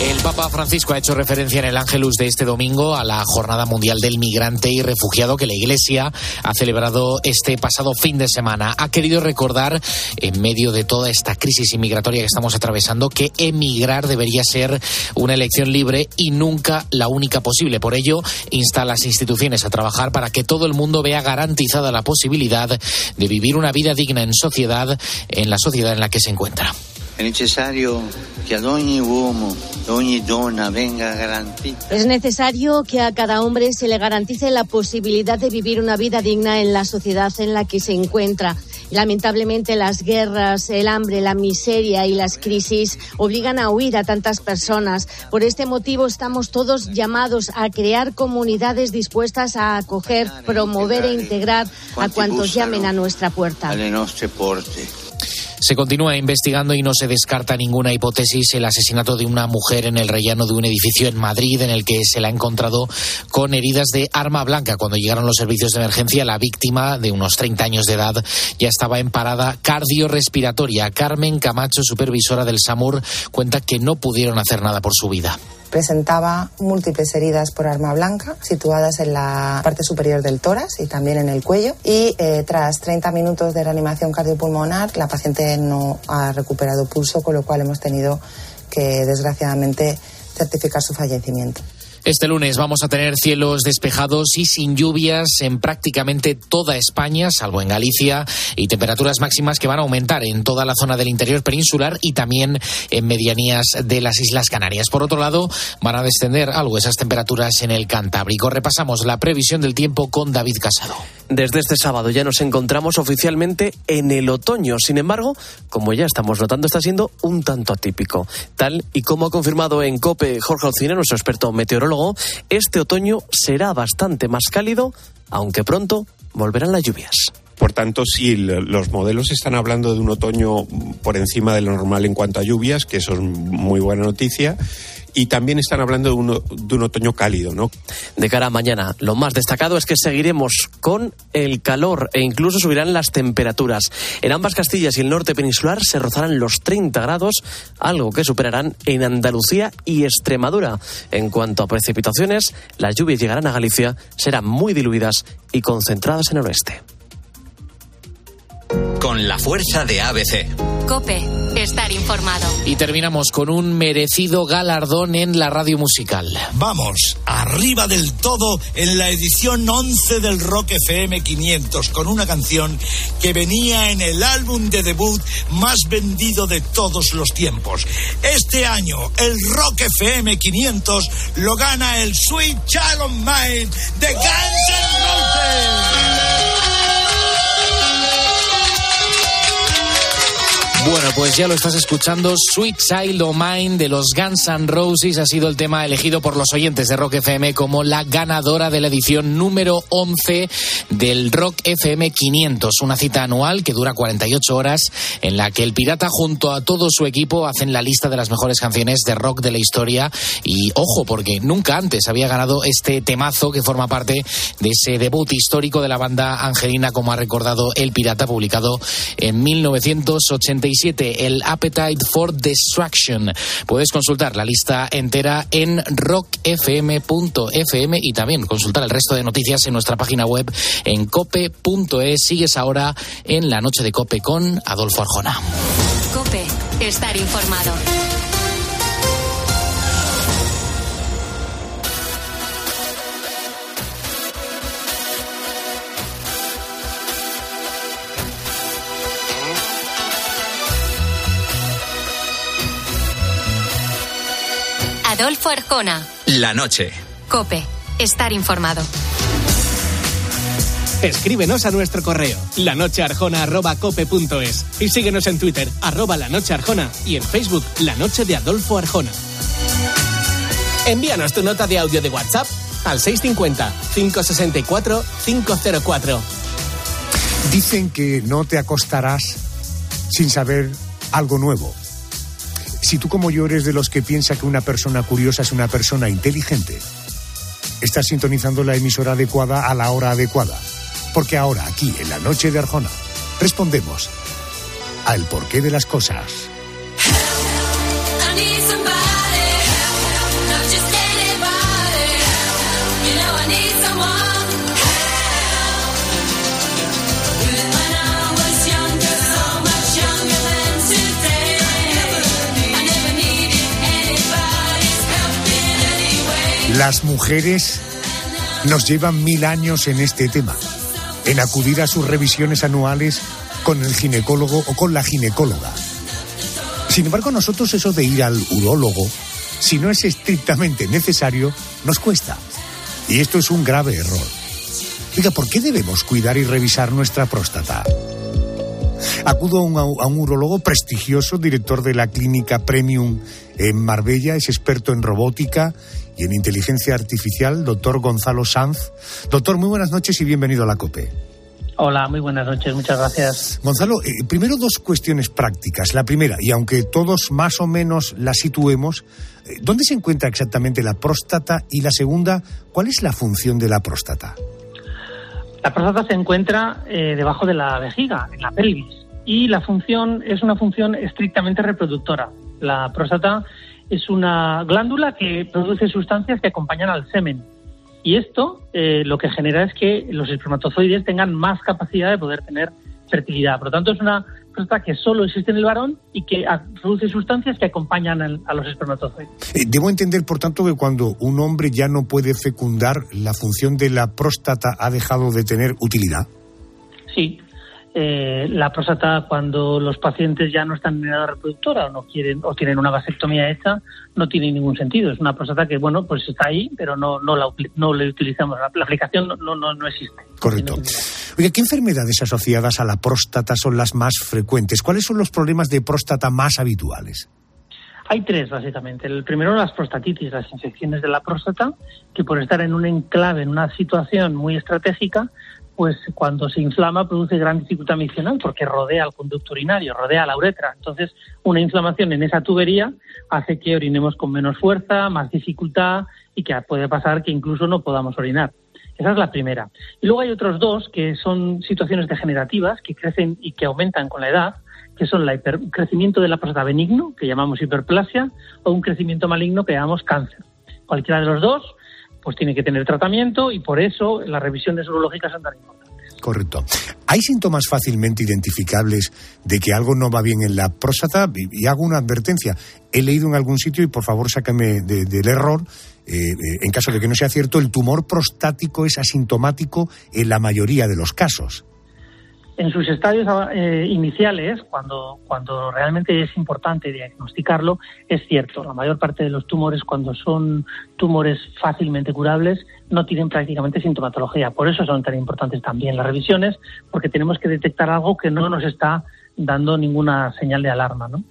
El Papa Francisco ha hecho referencia en el Ángelus de este domingo a la Jornada Mundial del Migrante y Refugiado que la Iglesia ha celebrado este pasado fin de semana. Ha querido recordar, en medio de toda esta crisis inmigratoria que estamos atravesando, que emigrar debería ser una elección libre y nunca la única posible. Por ello, insta a las instituciones a trabajar para que todo el mundo vea garantizada la posibilidad de vivir una vida digna en sociedad, en la sociedad en la que se encuentra. Es necesario que a ogni uomo, ogni donna venga garantita. Es necesario que a cada hombre se le garantice la posibilidad de vivir una vida digna en la sociedad en la que se encuentra. Lamentablemente las guerras, el hambre, la miseria y las crisis obligan a huir a tantas personas. Por este motivo estamos todos llamados a crear comunidades dispuestas a acoger, promover e integrar a cuantos llamen a nuestra puerta. Se continúa investigando y no se descarta ninguna hipótesis el asesinato de una mujer en el rellano de un edificio en Madrid en el que se la ha encontrado con heridas de arma blanca. Cuando llegaron los servicios de emergencia, la víctima, de unos 30 años de edad, ya estaba en parada cardiorrespiratoria. Carmen Camacho, supervisora del SAMUR, cuenta que no pudieron hacer nada por su vida presentaba múltiples heridas por arma blanca situadas en la parte superior del tórax y también en el cuello. Y eh, tras 30 minutos de reanimación cardiopulmonar, la paciente no ha recuperado pulso, con lo cual hemos tenido que, desgraciadamente, certificar su fallecimiento. Este lunes vamos a tener cielos despejados y sin lluvias en prácticamente toda España, salvo en Galicia, y temperaturas máximas que van a aumentar en toda la zona del interior peninsular y también en medianías de las Islas Canarias. Por otro lado, van a descender algo esas temperaturas en el Cantábrico. Repasamos la previsión del tiempo con David Casado. Desde este sábado ya nos encontramos oficialmente en el otoño. Sin embargo, como ya estamos notando, está siendo un tanto atípico. Tal y como ha confirmado en COPE Jorge Alcina, nuestro experto meteorólogo, este otoño será bastante más cálido, aunque pronto volverán las lluvias. Por tanto, sí, los modelos están hablando de un otoño por encima de lo normal en cuanto a lluvias, que eso es muy buena noticia y también están hablando de un, de un, otoño cálido, ¿no? De cara a mañana, lo más destacado es que seguiremos con el calor e incluso subirán las temperaturas. En ambas Castillas y el norte peninsular se rozarán los 30 grados, algo que superarán en Andalucía y Extremadura. En cuanto a precipitaciones, las lluvias llegarán a Galicia, serán muy diluidas y concentradas en el oeste. Con la fuerza de ABC. Cope, estar informado. Y terminamos con un merecido galardón en la radio musical. Vamos, arriba del todo en la edición 11 del Rock FM 500, con una canción que venía en el álbum de debut más vendido de todos los tiempos. Este año, el Rock FM 500 lo gana el Sweet Child of Mine de Guns N' Roses. Bueno, pues ya lo estás escuchando. Sweet Child O' Mine de los Guns N' Roses ha sido el tema elegido por los oyentes de Rock FM como la ganadora de la edición número 11 del Rock FM 500. Una cita anual que dura 48 horas en la que el pirata junto a todo su equipo hacen la lista de las mejores canciones de rock de la historia. Y ojo, porque nunca antes había ganado este temazo que forma parte de ese debut histórico de la banda angelina, como ha recordado el pirata, publicado en 1987 el Appetite for Destruction. Puedes consultar la lista entera en rockfm.fm y también consultar el resto de noticias en nuestra página web en cope.es. Sigues ahora en la noche de Cope con Adolfo Arjona. Cope, estar informado. Adolfo Arjona. La noche. Cope. Estar informado. Escríbenos a nuestro correo, lanochearjona.cope.es y síguenos en Twitter, arroba la noche arjona y en Facebook, La Noche de Adolfo Arjona. Envíanos tu nota de audio de WhatsApp al 650-564-504. Dicen que no te acostarás sin saber algo nuevo. Si tú como yo eres de los que piensa que una persona curiosa es una persona inteligente, estás sintonizando la emisora adecuada a la hora adecuada. Porque ahora, aquí, en la noche de Arjona, respondemos al porqué de las cosas. Las mujeres nos llevan mil años en este tema, en acudir a sus revisiones anuales con el ginecólogo o con la ginecóloga. Sin embargo, nosotros eso de ir al urólogo, si no es estrictamente necesario, nos cuesta. Y esto es un grave error. Oiga, ¿por qué debemos cuidar y revisar nuestra próstata? Acudo a un, a un urólogo prestigioso, director de la clínica Premium en Marbella, es experto en robótica y en inteligencia artificial, doctor Gonzalo Sanz. Doctor, muy buenas noches y bienvenido a la COPE. Hola, muy buenas noches, muchas gracias. Gonzalo, eh, primero dos cuestiones prácticas. La primera, y aunque todos más o menos la situemos, eh, ¿dónde se encuentra exactamente la próstata? Y la segunda, ¿cuál es la función de la próstata? La próstata se encuentra eh, debajo de la vejiga, en la pelvis, y la función es una función estrictamente reproductora. La próstata es una glándula que produce sustancias que acompañan al semen. Y esto eh, lo que genera es que los espermatozoides tengan más capacidad de poder tener fertilidad. Por lo tanto, es una próstata que solo existe en el varón y que produce sustancias que acompañan a los espermatozoides. Eh, debo entender, por tanto, que cuando un hombre ya no puede fecundar, la función de la próstata ha dejado de tener utilidad. Sí, eh, la próstata cuando los pacientes ya no están en edad reproductora o no quieren o tienen una vasectomía hecha no tiene ningún sentido. Es una próstata que bueno pues está ahí pero no no la no le utilizamos. La, aplicación no, no, no existe. Correcto. Oye qué enfermedades asociadas a la próstata son las más frecuentes cuáles son los problemas de próstata más habituales hay tres, básicamente. El primero, las prostatitis, las infecciones de la próstata, que por estar en un enclave, en una situación muy estratégica, pues cuando se inflama produce gran dificultad miccional porque rodea el conducto urinario, rodea la uretra. Entonces, una inflamación en esa tubería hace que orinemos con menos fuerza, más dificultad y que puede pasar que incluso no podamos orinar. Esa es la primera. Y luego hay otros dos que son situaciones degenerativas que crecen y que aumentan con la edad, que son el crecimiento de la próstata benigno, que llamamos hiperplasia, o un crecimiento maligno que llamamos cáncer. Cualquiera de los dos pues tiene que tener tratamiento y por eso las revisiones urológicas son tan importantes. Correcto. ¿Hay síntomas fácilmente identificables de que algo no va bien en la próstata? Y, hago una advertencia. He leído en algún sitio, y por favor sácame del error, eh, eh, en caso de que no sea cierto, el tumor prostático es asintomático en la mayoría de los casos en sus estadios eh, iniciales, cuando, cuando realmente es importante diagnosticarlo, es cierto, la mayor parte de los tumores, cuando son tumores fácilmente curables, no tienen prácticamente sintomatología. Por eso son tan importantes también las revisiones, porque tenemos que detectar algo que no nos está dando ninguna señal de alarma. ¿no?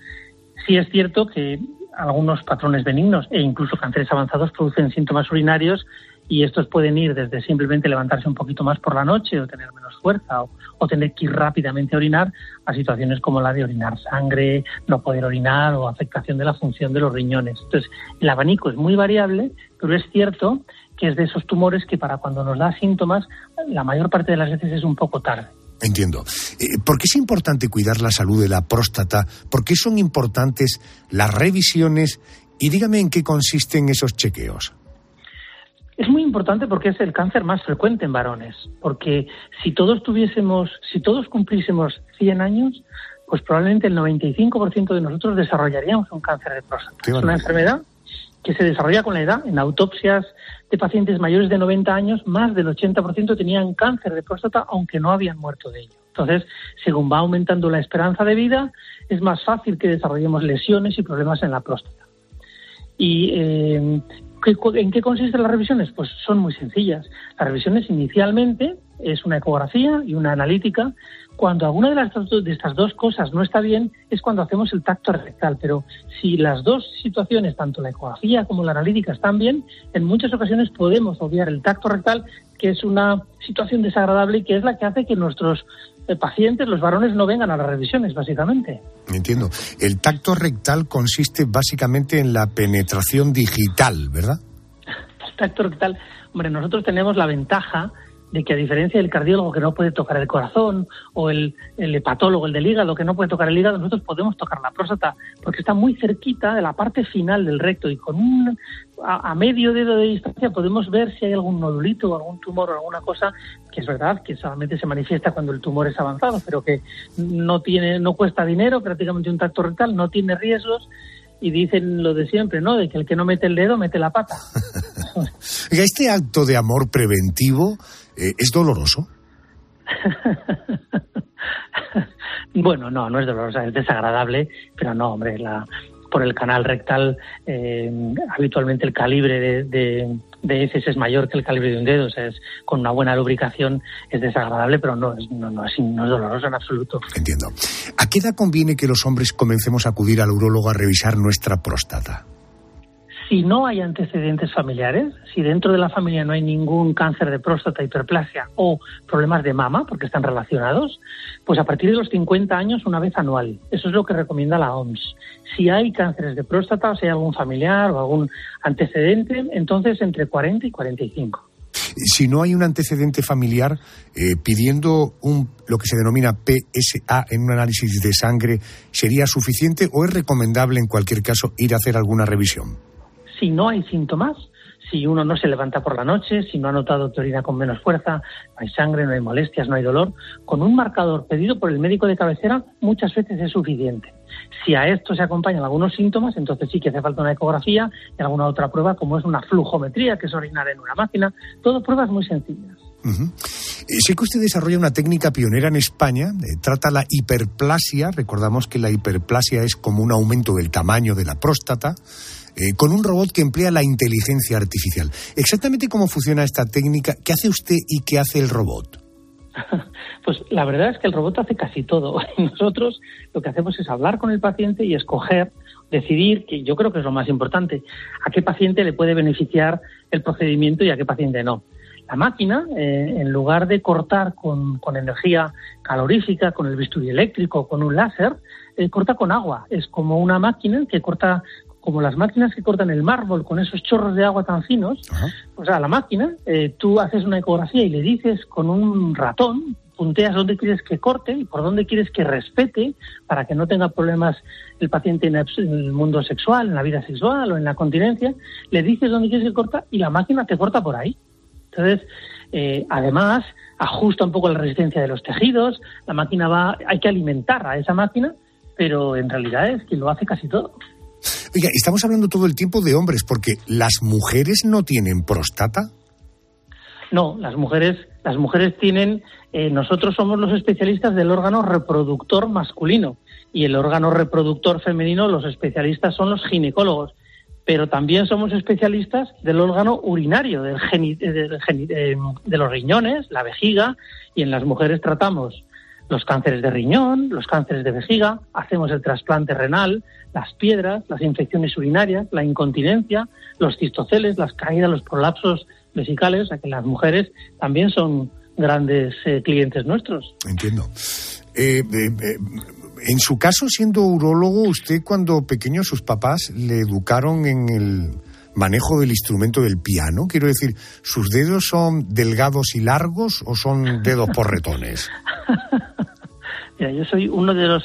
Sí es cierto que algunos patrones benignos e incluso cánceres avanzados producen síntomas urinarios y estos pueden ir desde simplemente levantarse un poquito más por la noche o tener menos fuerza o, tener que ir rápidamente a orinar a situaciones como la de orinar sangre, no poder orinar o afectación de la función de los riñones. Entonces, el abanico es muy variable, pero es cierto que es de esos tumores que para cuando nos da síntomas, la mayor parte de las veces es un poco tarde. Entiendo. Eh, ¿Por qué es importante cuidar la salud de la próstata? ¿Por qué son importantes las revisiones? Y dígame en qué consisten esos chequeos. Es muy importante porque es el cáncer más frecuente en varones, porque si todos tuviésemos, si todos cumplísemos 100 años, pues probablemente el 95% de nosotros desarrollaríamos un cáncer de próstata. Es una enfermedad que se desarrolla con la edad. En autopsias de pacientes mayores de 90 años, más del 80% tenían cáncer de próstata, aunque no habían muerto de ello. Entonces, según va aumentando la esperanza de vida, es más fácil que desarrollemos lesiones y problemas en la próstata. Y eh, ¿En qué consisten las revisiones? Pues son muy sencillas. Las revisiones inicialmente es una ecografía y una analítica. Cuando alguna de, las, de estas dos cosas no está bien es cuando hacemos el tacto rectal. Pero si las dos situaciones, tanto la ecografía como la analítica, están bien, en muchas ocasiones podemos obviar el tacto rectal, que es una situación desagradable y que es la que hace que nuestros pacientes, los varones, no vengan a las revisiones, básicamente. Entiendo. El tacto rectal consiste básicamente en la penetración digital, ¿verdad? El tacto rectal, hombre, nosotros tenemos la ventaja de que a diferencia del cardiólogo que no puede tocar el corazón o el, el hepatólogo, el del hígado que no puede tocar el hígado, nosotros podemos tocar la próstata porque está muy cerquita de la parte final del recto y con un a, medio dedo de distancia podemos ver si hay algún nodulito o algún tumor o alguna cosa que es verdad que solamente se manifiesta cuando el tumor es avanzado, pero que no tiene no cuesta dinero, prácticamente un tacto rectal, no tiene riesgos y dicen lo de siempre, ¿no? De que el que no mete el dedo mete la pata. este acto de amor preventivo eh, es doloroso. bueno, no, no es doloroso, es desagradable, pero no, hombre, la, por el canal rectal eh, habitualmente el calibre de, de, heces es mayor que el calibre de un dedo, o sea, es, con una buena lubricación es desagradable, pero no, es, no, no, es, no es doloroso en absoluto. Entiendo. ¿A qué edad conviene que los hombres comencemos a acudir al urólogo a revisar nuestra próstata? Si no hay antecedentes familiares, si dentro de la familia no hay ningún cáncer de próstata, hiperplasia o problemas de mama, porque están relacionados, pues a partir de los 50 años una vez anual. Eso es lo que recomienda la OMS. Si hay cánceres de próstata, si hay algún familiar o algún antecedente, entonces entre 40 y 45 si no hay un antecedente familiar, eh, pidiendo un, lo que se denomina PSA en un análisis de sangre, ¿sería suficiente o es recomendable en cualquier caso ir a hacer alguna revisión? Si no hay síntomas, si uno no se levanta por la noche, si no ha notado que con menos fuerza, no hay sangre, no hay molestias, no hay dolor, con un marcador pedido por el médico de cabecera muchas veces es suficiente. Si a esto se acompañan algunos síntomas, entonces sí que hace falta una ecografía y alguna otra prueba como es una flujometría, que es orinar en una máquina, todo pruebas muy sencillas. Eh, sé que usted desarrolla una técnica pionera en España, eh, trata la hiperplasia, recordamos que la hiperplasia es como un aumento del tamaño de la próstata, eh, con un robot que emplea la inteligencia artificial. Exactamente cómo funciona esta técnica, qué hace usted y qué hace el robot. Pues la verdad es que el robot hace casi todo. Nosotros lo que hacemos es hablar con el paciente y escoger, decidir, que yo creo que es lo más importante, a qué paciente le puede beneficiar el procedimiento y a qué paciente no. La máquina, eh, en lugar de cortar con, energía calorífica, con el bisturí eléctrico, con un láser, eh, corta con agua. Es como una máquina que corta como las máquinas que cortan el mármol con esos chorros de agua tan finos, o sea, la máquina, eh, tú haces una ecografía y le dices con un ratón, punteas dónde quieres que corte y por dónde quieres que respete para que no tenga problemas el paciente en el mundo sexual, en la vida sexual o en la continencia, le dices dónde quieres que corta y la máquina te corta por ahí. Entonces, eh, además, ajusta un poco la resistencia de los tejidos, la máquina va, hay que alimentar a esa máquina, pero en realidad es que lo hace casi todo. Oiga, estamos hablando todo el tiempo de hombres, porque las mujeres no tienen próstata. No, las mujeres, las mujeres tienen. Eh, nosotros somos los especialistas del órgano reproductor masculino y el órgano reproductor femenino, los especialistas son los ginecólogos. Pero también somos especialistas del órgano urinario, del eh, de los riñones, la vejiga, y en las mujeres tratamos los cánceres de riñón, los cánceres de vejiga, hacemos el trasplante renal, las piedras, las infecciones urinarias, la incontinencia, los cistoceles, las caídas, los prolapsos vesicales, o sea que las mujeres también son grandes eh, clientes nuestros. Entiendo. Eh, eh, en su caso, siendo urólogo, usted cuando pequeño sus papás le educaron en el manejo del instrumento del piano? Quiero decir, ¿sus dedos son delgados y largos o son dedos porretones? Mira, yo soy uno de los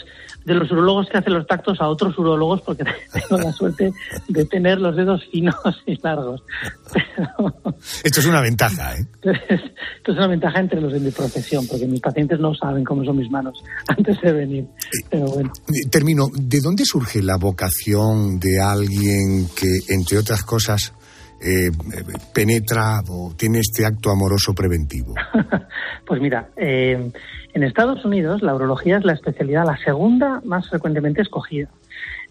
de los urologos que hacen los tactos a otros urologos porque tengo la suerte de tener los dedos finos y largos. Esto es una ventaja, ¿eh? Esto es una ventaja entre los de mi profesión, porque mis pacientes no saben cómo son mis manos antes de venir. Pero bueno. Eh, termino. ¿De dónde surge la vocación de alguien que, entre otras cosas, eh, penetra o tiene este acto amoroso preventivo? pues mira, eh, en Estados Unidos la urología es la especialidad, la segunda más frecuentemente escogida.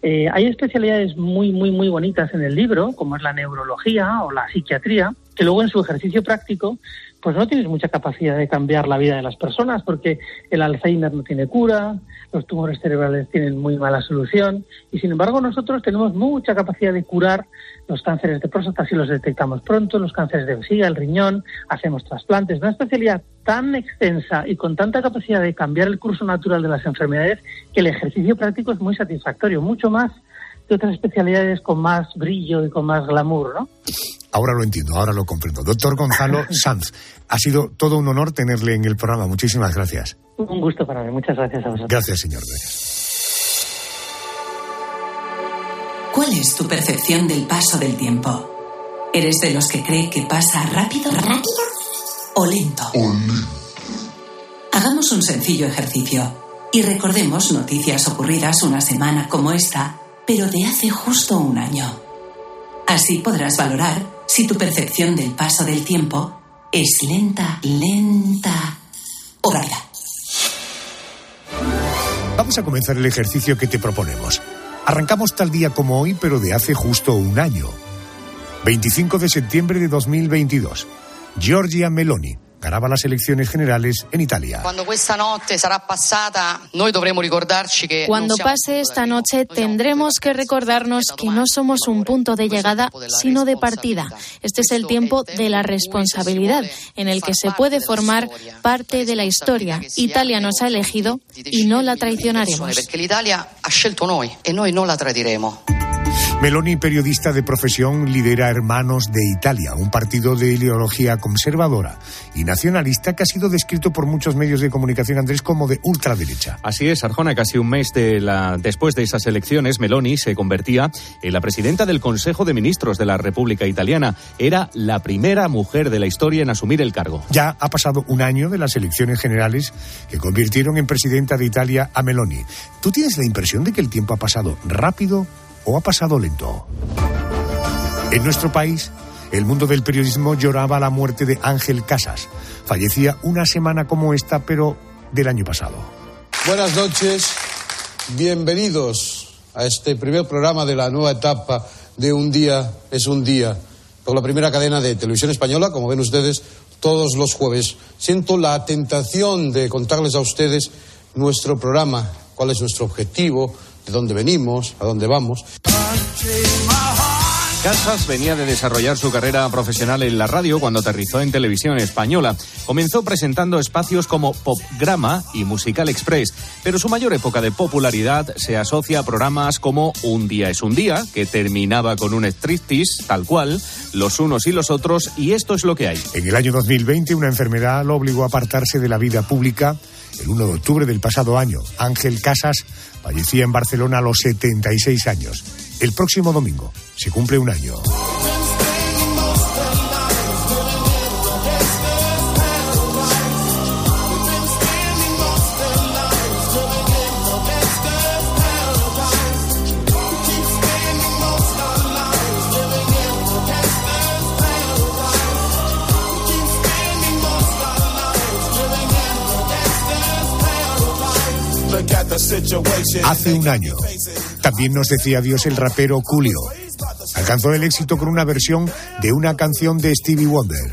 Eh, hay especialidades muy, muy, muy bonitas en el libro, como es la neurología o la psiquiatría, que luego en su ejercicio práctico pues no tienes mucha capacidad de cambiar la vida de las personas porque el Alzheimer no tiene cura, los tumores cerebrales tienen muy mala solución y sin embargo nosotros tenemos mucha capacidad de curar los cánceres de próstata si los detectamos pronto, los cánceres de vejiga, el riñón, hacemos trasplantes, una especialidad tan extensa y con tanta capacidad de cambiar el curso natural de las enfermedades que el ejercicio práctico es muy satisfactorio, mucho más que otras especialidades con más brillo y con más glamour, ¿no? Ahora lo entiendo, ahora lo comprendo. Doctor Gonzalo Sanz, ha sido todo un honor tenerle en el programa. Muchísimas gracias. Un gusto para mí. Muchas gracias a vosotros. Gracias, señor. ¿Cuál es tu percepción del paso del tiempo? ¿Eres de los que cree que pasa rápido? ¿Rápido? ¿O lento? Hagamos un sencillo ejercicio y recordemos noticias ocurridas una semana como esta, pero de hace justo un año. Así podrás valorar si tu percepción del paso del tiempo es lenta, lenta o rápida. Vamos a comenzar el ejercicio que te proponemos. Arrancamos tal día como hoy, pero de hace justo un año. 25 de septiembre de 2022. Giorgia Meloni ganaba las elecciones generales en Italia. Cuando pase esta noche tendremos que recordarnos que no somos un punto de llegada, sino de partida. Este es el tiempo de la responsabilidad, en el que se puede formar parte de la historia. Italia nos ha elegido y no la traicionaremos. Meloni, periodista de profesión, lidera Hermanos de Italia, un partido de ideología conservadora y nacionalista que ha sido descrito por muchos medios de comunicación, Andrés, como de ultraderecha. Así es, Arjona, casi un mes de la... después de esas elecciones, Meloni se convertía en la presidenta del Consejo de Ministros de la República Italiana. Era la primera mujer de la historia en asumir el cargo. Ya ha pasado un año de las elecciones generales que convirtieron en presidenta de Italia a Meloni. ¿Tú tienes la impresión de que el tiempo ha pasado rápido o ha pasado lento? En nuestro país, el mundo del periodismo lloraba la muerte de Ángel Casas. Fallecía una semana como esta, pero del año pasado. Buenas noches, bienvenidos a este primer programa de la nueva etapa de Un día es un día, por la primera cadena de televisión española, como ven ustedes, todos los jueves. Siento la tentación de contarles a ustedes nuestro programa, cuál es nuestro objetivo, de dónde venimos, a dónde vamos. Casas venía de desarrollar su carrera profesional en la radio cuando aterrizó en televisión española. Comenzó presentando espacios como Popgrama y Musical Express, pero su mayor época de popularidad se asocia a programas como Un día es un día, que terminaba con un striptease, tal cual, los unos y los otros, y esto es lo que hay. En el año 2020, una enfermedad lo obligó a apartarse de la vida pública. El 1 de octubre del pasado año, Ángel Casas fallecía en Barcelona a los 76 años. El próximo domingo se cumple un año. Hace un año también nos decía Dios el rapero Julio. Alcanzó el éxito con una versión de una canción de Stevie Wonder.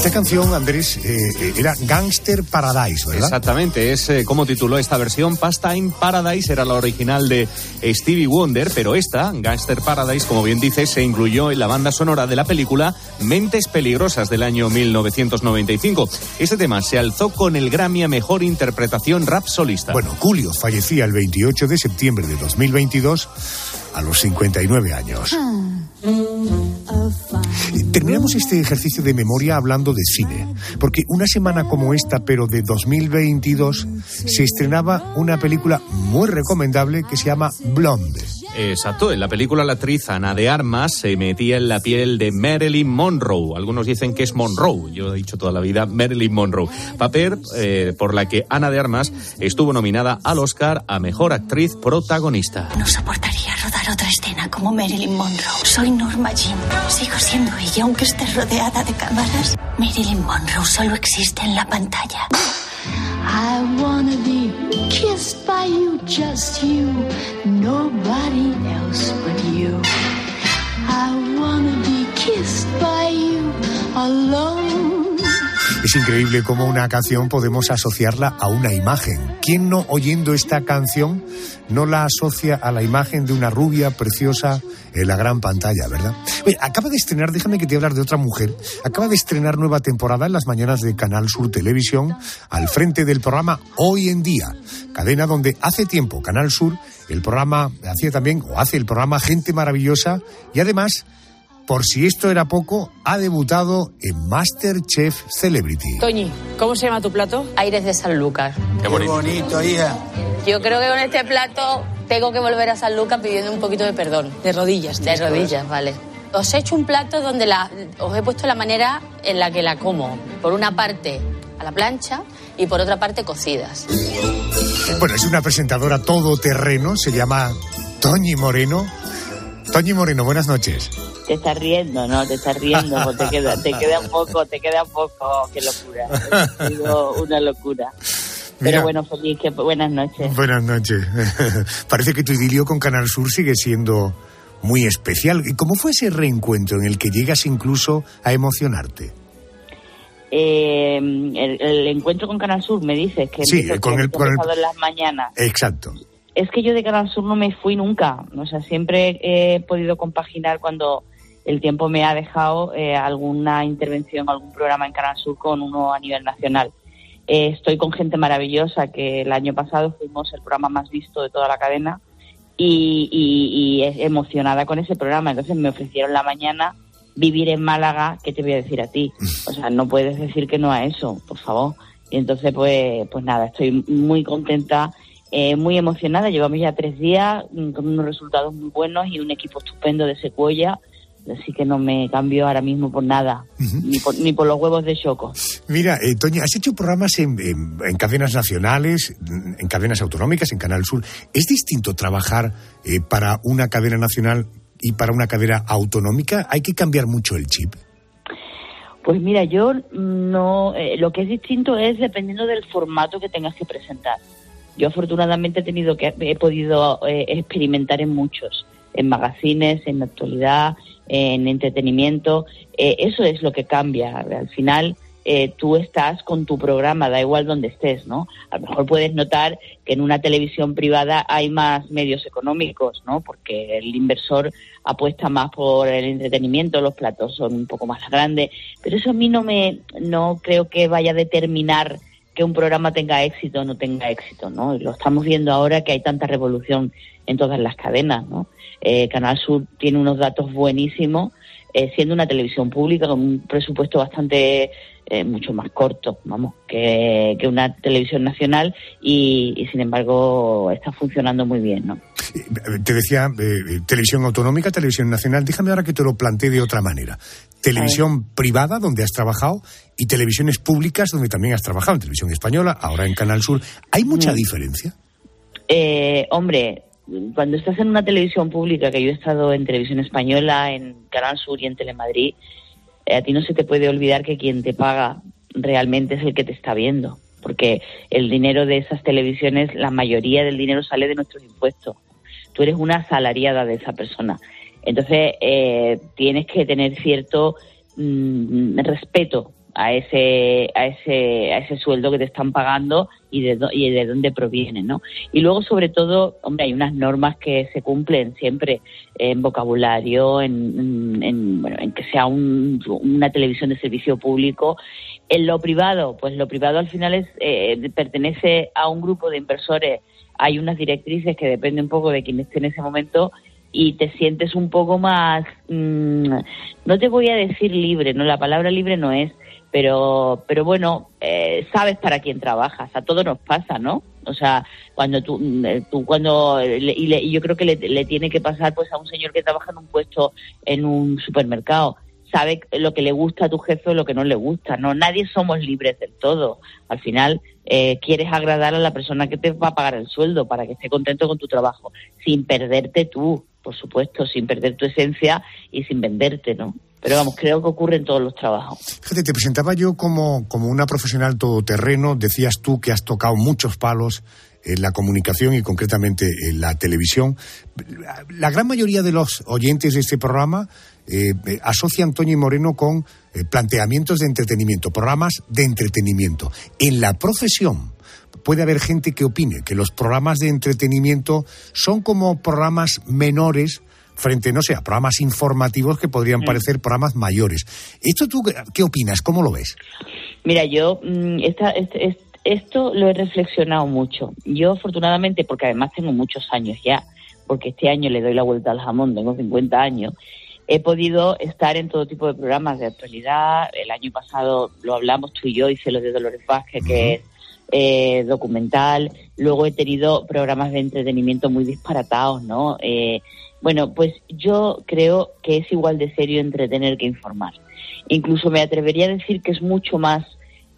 Esta canción, Andrés, eh, era Gangster Paradise, ¿verdad? Exactamente, es eh, como tituló esta versión. Pastime Paradise era la original de Stevie Wonder, pero esta, Gangster Paradise, como bien dice, se incluyó en la banda sonora de la película Mentes Peligrosas del año 1995. Este tema se alzó con el Grammy a Mejor Interpretación Rap Solista. Bueno, Julio fallecía el 28 de septiembre de 2022 a los 59 años. Terminamos este ejercicio de memoria hablando de cine, porque una semana como esta, pero de 2022, se estrenaba una película muy recomendable que se llama Blonde. Exacto, en la película la actriz Ana de Armas se metía en la piel de Marilyn Monroe. Algunos dicen que es Monroe, yo he dicho toda la vida Marilyn Monroe. Papel eh, por la que Ana de Armas estuvo nominada al Oscar a Mejor Actriz Protagonista. No soportaría rodar otra escena como Marilyn Monroe. Soy Norma Jean. Sigo siendo ella aunque esté rodeada de cámaras. Marilyn Monroe solo existe en la pantalla. I wanna be kissed by you, just you, nobody else but you. I wanna be kissed by you. Es increíble cómo una canción podemos asociarla a una imagen. ¿Quién no oyendo esta canción no la asocia a la imagen de una rubia preciosa en la gran pantalla, verdad? Acaba de estrenar, déjame que te hablar de otra mujer, acaba de estrenar nueva temporada en las mañanas de Canal Sur Televisión al frente del programa Hoy en Día, cadena donde hace tiempo Canal Sur el programa hacía también o hace el programa Gente Maravillosa y además por si esto era poco, ha debutado en Masterchef Celebrity. Toñi, ¿cómo se llama tu plato? Aires de San Lucas. Qué bonito. hija. Yo creo que con este plato tengo que volver a San Lucas pidiendo un poquito de perdón. De rodillas. De rodillas, vale. Os he hecho un plato donde la, os he puesto la manera en la que la como. Por una parte a la plancha y por otra parte cocidas. Bueno, es una presentadora todoterreno, se llama Toñi Moreno. Toñi Moreno, buenas noches. Te estás riendo, ¿no? Te estás riendo, te queda, te queda un poco, te queda un poco, qué locura. Ha sido una locura. Mira. Pero bueno, feliz, que buenas noches. Buenas noches. Parece que tu idilio con Canal Sur sigue siendo muy especial. ¿Y ¿Cómo fue ese reencuentro en el que llegas incluso a emocionarte? Eh, el, el encuentro con Canal Sur, me dices que Sí, con el- con el- las mañanas. Exacto. Es que yo de Canal Sur no me fui nunca. O sea, siempre he podido compaginar cuando el tiempo me ha dejado eh, alguna intervención, algún programa en Canal Sur con uno a nivel nacional. Eh, estoy con gente maravillosa que el año pasado fuimos el programa más visto de toda la cadena y, y- y emocionada con ese programa. Entonces me ofrecieron la mañana vivir en Málaga, ¿qué te voy a decir a ti? O sea, no puedes decir que no a eso, por favor. Y entonces, pues, pues nada, estoy muy contenta, eh, muy emocionada. Llevamos ya tres días mm, con unos resultados muy buenos y un equipo estupendo de Secuoya. Así que no me cambio ahora mismo por nada, ni, por, ni por los huevos de Choco. Mira, eh, Toñi, has hecho programas en, en- en cadenas nacionales, en cadenas autonómicas, en Canal Sur. ¿Es distinto trabajar eh, para una cadena nacional y para una cadena autonómica? ¿Hay que cambiar mucho el chip? Pues mira, yo no. eh, lo que es distinto es dependiendo del formato que tengas que presentar. Yo afortunadamente he tenido que he podido eh, experimentar en muchos, en magazines, en actualidad, en entretenimiento. Eh, eso es lo que cambia. Al final eh, tú estás con tu programa, da igual donde estés, ¿no? A lo mejor puedes notar que en una televisión privada hay más medios económicos, ¿no? Porque el inversor apuesta más por el entretenimiento, los platos son un poco más grandes, pero eso a mí no me, no creo que vaya a determinar que un programa tenga éxito o no tenga éxito, ¿no? Y lo estamos viendo ahora que hay tanta revolución en todas las cadenas, ¿no? Eh, Canal Sur tiene unos datos buenísimos, eh, siendo una televisión pública con un presupuesto bastante eh, mucho más corto, vamos, que, que una televisión nacional y, y, sin embargo está funcionando muy bien, ¿no? Eh, Te decía eh, televisión autonómica, televisión nacional. Déjame ahora que te lo plantee de otra manera. Televisión privada, donde has trabajado, y televisiones públicas, donde también has trabajado, en televisión española, ahora en Canal Sur. ¿Hay mucha Mm. diferencia? Eh, hombre, cuando estás en una televisión pública, que yo he estado en televisión española, en Canal Sur y en Telemadrid, eh, a ti no se te puede olvidar que quien te paga realmente es el que te está viendo, porque el dinero de esas televisiones, la mayoría del dinero sale de nuestros impuestos. Tú eres una asalariada de esa persona. Entonces, eh, tienes que tener cierto mm, respeto a ese, a ese, a ese sueldo que te están pagando y de, y de dónde proviene, ¿no? Y luego, sobre todo, hombre, hay unas normas que se cumplen siempre en vocabulario, en, en, bueno, en que sea un- una televisión de servicio público. En lo privado, pues lo privado al final es eh, pertenece a un grupo de inversores. Hay unas directrices que dependen un poco de quien esté en ese momento y te sientes un poco más, mm, no te voy a decir libre, no la palabra libre no es, pero pero bueno, eh, sabes para quién trabajas, a todos nos pasa, ¿no? O sea, cuando tú, mm, eh, tú cuando, y, le- y yo creo que le, le tiene que pasar pues a un señor que trabaja en un puesto en un supermercado, sabe lo que le gusta a tu jefe o lo que no le gusta, ¿no? Nadie somos libres del todo. Al final, eh, quieres agradar a la persona que te va a pagar el sueldo para que esté contento con tu trabajo, sin perderte tú, por supuesto, sin perder tu esencia y sin venderte, ¿no? Pero vamos, creo que ocurre en todos los trabajos. Fíjate, te presentaba yo como, como una profesional todoterreno. Decías tú que has tocado muchos palos en la comunicación y concretamente en la televisión. La gran mayoría de los oyentes de este programa eh, asocia a Antonio Moreno con eh, planteamientos de entretenimiento, programas de entretenimiento. En la profesión puede haber gente que opine que los programas de entretenimiento son como programas menores frente, no sé, a programas informativos que podrían mm. parecer programas mayores. ¿Esto tú qué opinas? ¿Cómo lo ves? Mira, yo mm, esta, este, esto lo he reflexionado mucho. Yo, afortunadamente, porque además tengo muchos años ya, porque este año le doy la vuelta al jamón, tengo 50 años, he podido estar en todo tipo de programas de actualidad. El año pasado lo hablamos tú y yo, hice lo de Dolores Vázquez, que es eh, documental. Luego he tenido programas de entretenimiento muy disparatados, ¿no? Eh, bueno, pues yo creo que es igual de serio entretener que informar. Incluso me atrevería a decir que es mucho más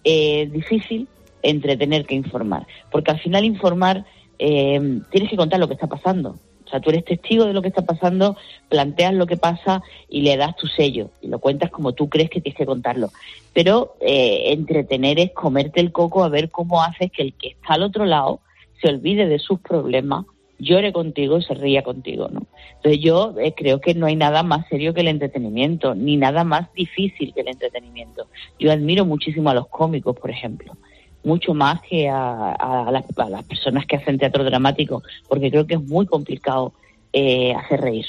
eh, difícil entretener que informar. Porque al final informar eh, tienes que contar lo que está pasando. O sea, tú eres testigo de lo que está pasando, planteas lo que pasa y le das tu sello y lo cuentas como tú crees que tienes que contarlo. Pero eh, entretener es comerte el coco a ver cómo haces que el que está al otro lado se olvide de sus problemas, llore contigo y se ría contigo, ¿no? Entonces yo eh, creo que no hay nada más serio que el entretenimiento, ni nada más difícil que el entretenimiento. Yo admiro muchísimo a los cómicos, por ejemplo mucho más que a, las, personas que hacen teatro dramático, porque creo que es muy complicado eh, hacer reír.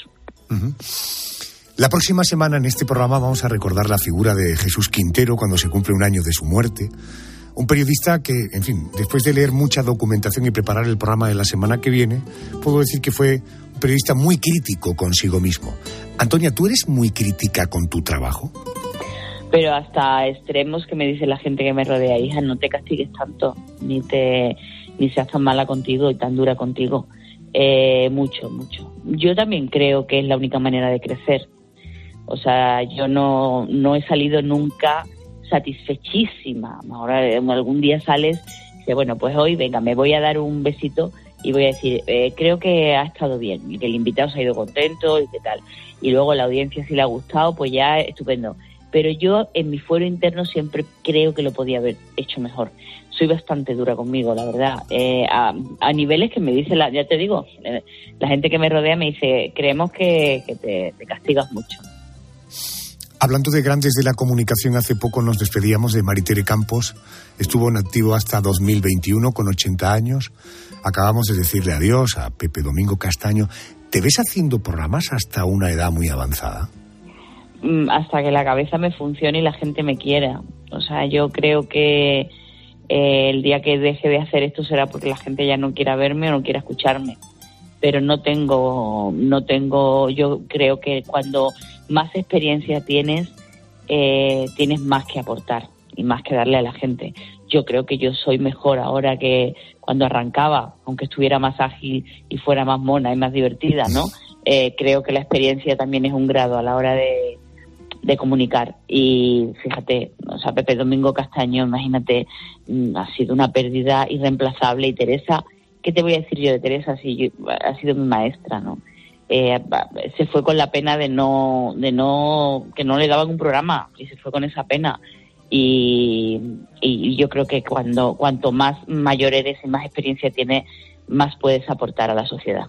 La próxima semana en este programa vamos a recordar la figura de Jesús Quintero cuando se cumple un año de su muerte. Un periodista que, en fin, después de leer mucha documentación y preparar el programa de la semana que viene, puedo decir que fue un periodista muy crítico consigo mismo. Antonia, ¿tú eres muy crítica con tu trabajo? pero hasta extremos que me dice la gente que me rodea, hija, no te castigues tanto, ni te ni seas tan mala contigo y tan dura contigo. Eh, mucho, mucho. Yo también creo que es la única manera de crecer. O sea, yo no, no he salido nunca satisfechísima. Ahora algún día sales y dices, bueno, pues hoy venga, me voy a dar un besito y voy a decir, eh, creo que ha estado bien y que el invitado se ha ido contento y qué tal. Y luego la audiencia si le ha gustado, pues ya estupendo pero yo en mi fuero interno siempre creo que lo podía haber hecho mejor. Soy bastante dura conmigo, la verdad, eh, a, niveles que me dice, la, ya te digo, eh, la gente que me rodea me dice, creemos que, te, castigas mucho. Hablando de grandes de la comunicación, hace poco nos despedíamos de Maritere Campos. Estuvo en activo hasta 2021 con 80 años. Acabamos de decirle adiós a Pepe Domingo Castaño. ¿Te ves haciendo programas hasta una edad muy avanzada? Mm, hasta que la cabeza me funcione y la gente me quiera. O sea, yo creo que eh, el día que deje de hacer esto será porque la gente ya no quiera verme o no quiera escucharme. Pero no tengo, no tengo, yo creo que cuando más experiencia tienes, eh, tienes más que aportar y más que darle a la gente. Yo creo que yo soy mejor ahora que cuando arrancaba, aunque estuviera más ágil y fuera más mona y más divertida, ¿no? Eh, creo que la experiencia también es un grado a la hora de, de comunicar. Y fíjate, o sea, Pepe Domingo Castaño, imagínate, mm, ha sido una pérdida irreemplazable. Y Teresa, ¿qué te voy a decir yo de Teresa? Si ha sido mi maestra, ¿no? Eh, se fue con la pena de no, de no, que no le daban un programa y se fue con esa pena. Y, y yo creo que cuando cuanto más mayor eres y más experiencia tienes, más puedes aportar a la sociedad.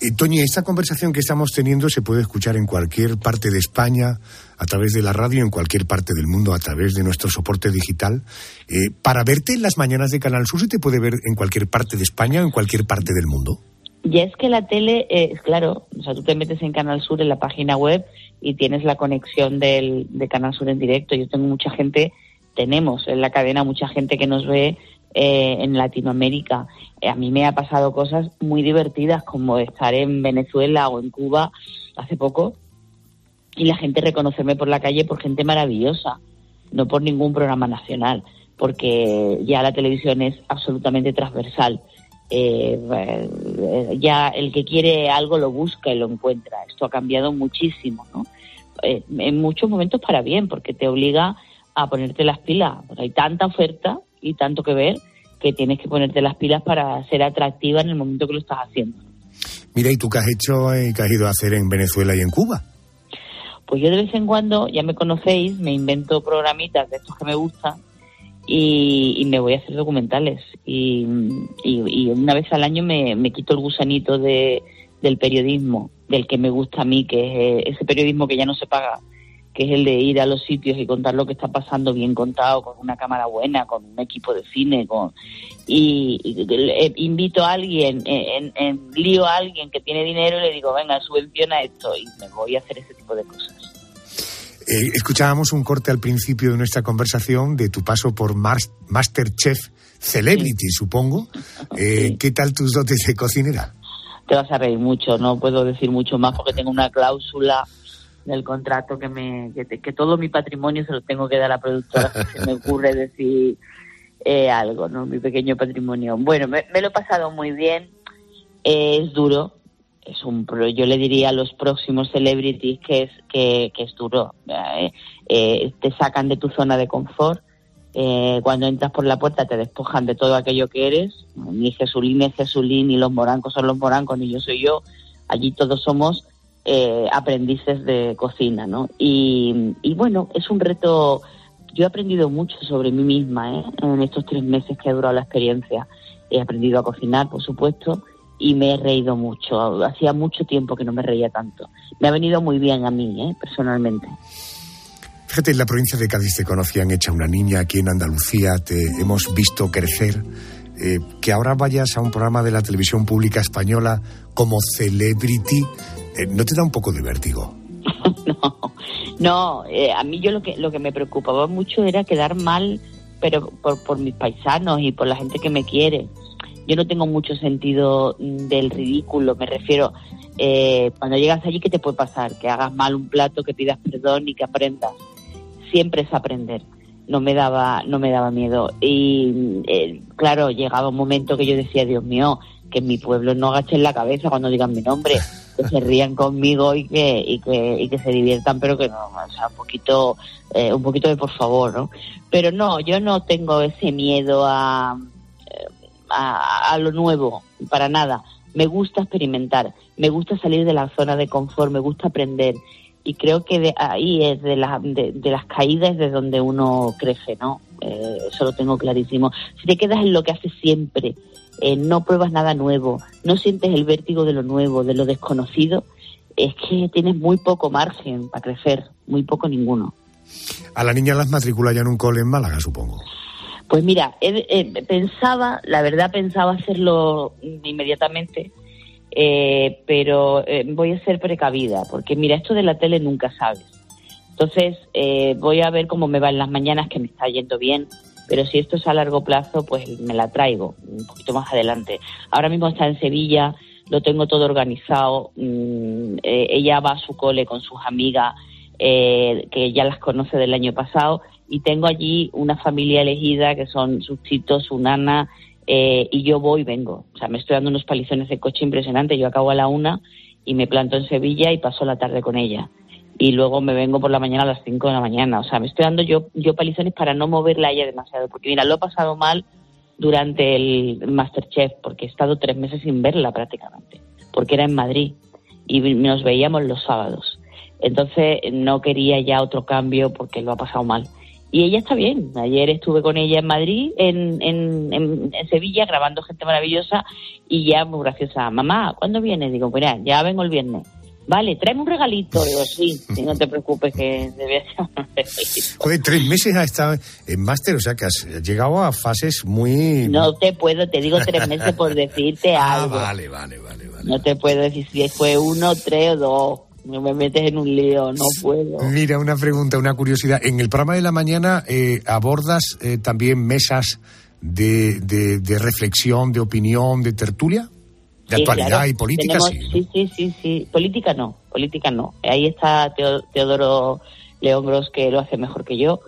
Eh, Toñi, esta conversación que estamos teniendo se puede escuchar en cualquier parte de España, a través de la radio, en cualquier parte del mundo, a través de nuestro soporte digital. Eh, para verte en las mañanas de Canal Sur, ¿se te puede ver en cualquier parte de España o en cualquier parte del mundo? Y es que la tele, es claro, o sea, tú te metes en Canal Sur en la página web y tienes la conexión del, de Canal Sur en directo. Yo tengo mucha gente, tenemos en la cadena mucha gente que nos ve eh, en Latinoamérica. Eh, a mí me ha pasado cosas muy divertidas como estar en Venezuela o en Cuba hace poco y la gente reconocerme por la calle por gente maravillosa, no por ningún programa nacional, porque ya la televisión es absolutamente transversal. Eh, ya el que quiere algo lo busca y lo encuentra. Esto ha cambiado muchísimo, ¿no? en muchos momentos para bien, porque te obliga a ponerte las pilas. Hay tanta oferta y tanto que ver que tienes que ponerte las pilas para ser atractiva en el momento que lo estás haciendo. Mira, ¿y tú qué has hecho y qué has ido a hacer en Venezuela y en Cuba? Pues yo de vez en cuando, ya me conocéis, me invento programitas de estos que me gustan y, me voy a hacer documentales. Y, una vez al año me, me quito el gusanito de, del periodismo, del que me gusta a mí, que es ese periodismo que ya no se paga que es el de ir a los sitios y contar lo que está pasando bien contado, con una cámara buena, con un equipo de cine, con y, eh, invito a alguien, eh, en, lío a alguien que tiene dinero y le digo, venga, subvenciona esto y me voy a hacer ese tipo de cosas. Eh, escuchábamos un corte al principio de nuestra conversación de tu paso por Masterchef Celebrity, supongo. ¿Qué tal tus dotes de cocinera? Te vas a reír mucho, no puedo decir mucho más porque tengo una cláusula del contrato que me que, todo mi patrimonio se lo tengo que dar a la productora si se me ocurre decir eh, algo no mi pequeño patrimonio. Bueno me, lo he pasado muy bien. Es duro. Es un yo le diría a los próximos celebrities que es que, es duro. Eh, eh, te sacan de tu zona de confort. Cuando entras por la puerta te despojan de todo aquello que eres. Ni Jesulín es Jesulín ni los morancos son los morancos ni yo soy yo. Allí todos somos eh, aprendices de cocina, ¿no? Y, bueno, es un reto. Yo he aprendido mucho sobre mí misma ¿eh? en estos tres meses que ha durado la experiencia. He aprendido a cocinar, por supuesto, y me he reído mucho. Hacía mucho tiempo que no me reía tanto. Me ha venido muy bien a mí, ¿eh? personalmente. Fíjate, en la provincia de Cádiz te conocían hecha una niña, aquí en Andalucía te hemos visto crecer. Eh, que ahora vayas a un programa de la televisión pública española como celebrity, eh, ¿no te da un poco de vértigo? no, no eh, a mí yo lo que, lo que me preocupaba mucho era quedar mal, pero por, por mis paisanos y por la gente que me quiere. Yo no tengo mucho sentido mm, del ridículo, me refiero, eh, cuando llegas allí, ¿qué te puede pasar? Que hagas mal un plato, que pidas perdón y que aprendas. Siempre es aprender. No me daba, no me daba miedo. Y claro, llegaba un momento que yo decía, Dios mío, que en mi pueblo no agachen la cabeza cuando digan mi nombre que se rían conmigo y que, y que, se diviertan, pero que no, o sea, un poquito, eh, un poquito de por favor, ¿no? Pero no, yo no tengo ese miedo a, a, a lo nuevo, para nada. Me gusta experimentar, me gusta salir de la zona de confort, me gusta aprender y creo que de ahí es de, la, de, las caídas de donde uno crece, ¿no? Eh, eso lo tengo clarísimo. Si te quedas en lo que haces siempre, eh, no pruebas nada nuevo, no sientes el vértigo de lo nuevo, de lo desconocido, es que tienes muy poco margen para crecer, muy poco ninguno. A la niña las matricula ya en un cole en Málaga, supongo. Pues mira, pensaba, la verdad pensaba hacerlo inmediatamente, eh, pero eh, voy a ser precavida, porque mira, esto de la tele nunca sabes. Entonces, voy a ver cómo me va en las mañanas, que me está yendo bien, pero si esto es a largo plazo, pues me la traigo un poquito más adelante. Ahora mismo está en Sevilla, lo tengo todo organizado, mm, eh, ella va a su cole con sus amigas, eh, que ya las conoce del año pasado, y tengo allí una familia elegida que son sus titos, su nana, eh, y yo voy y vengo. O sea, me estoy dando unos palizones de coche impresionantes, yo acabo a la una y me planto en Sevilla y paso la tarde con ella y luego me vengo por la mañana a las 5 de la mañana. O sea, me estoy dando yo, yo palizones para no moverla a ella demasiado. Porque mira, lo he pasado mal durante el Masterchef, porque he estado tres meses sin verla prácticamente, porque era en Madrid y nos veíamos los sábados. Entonces no quería ya otro cambio porque lo ha pasado mal. Y ella está bien. Ayer estuve con ella en Madrid, en, en, en, Sevilla, grabando gente maravillosa y ya muy graciosa. Mamá, ¿cuándo viene? Digo, mira, ya vengo el viernes vale, tráeme un regalito. Digo, sí, si no te preocupes que debe ser Joder, tres meses ha estado en máster, o sea que has llegado a fases muy... No te puedo, te digo tres meses por decirte ah, algo. Vale, vale, vale, vale. No te puedo decir si fue uno, tres o dos. No me metes en un lío, no puedo. Mira, una pregunta, una curiosidad. En el programa de la mañana eh, abordas eh, también mesas de, de, de reflexión, de opinión, de tertulia de actualidad y política, sí, sí, sí, sí, Política no, política no. Ahí está Teodoro León Gros, que lo hace mejor que yo,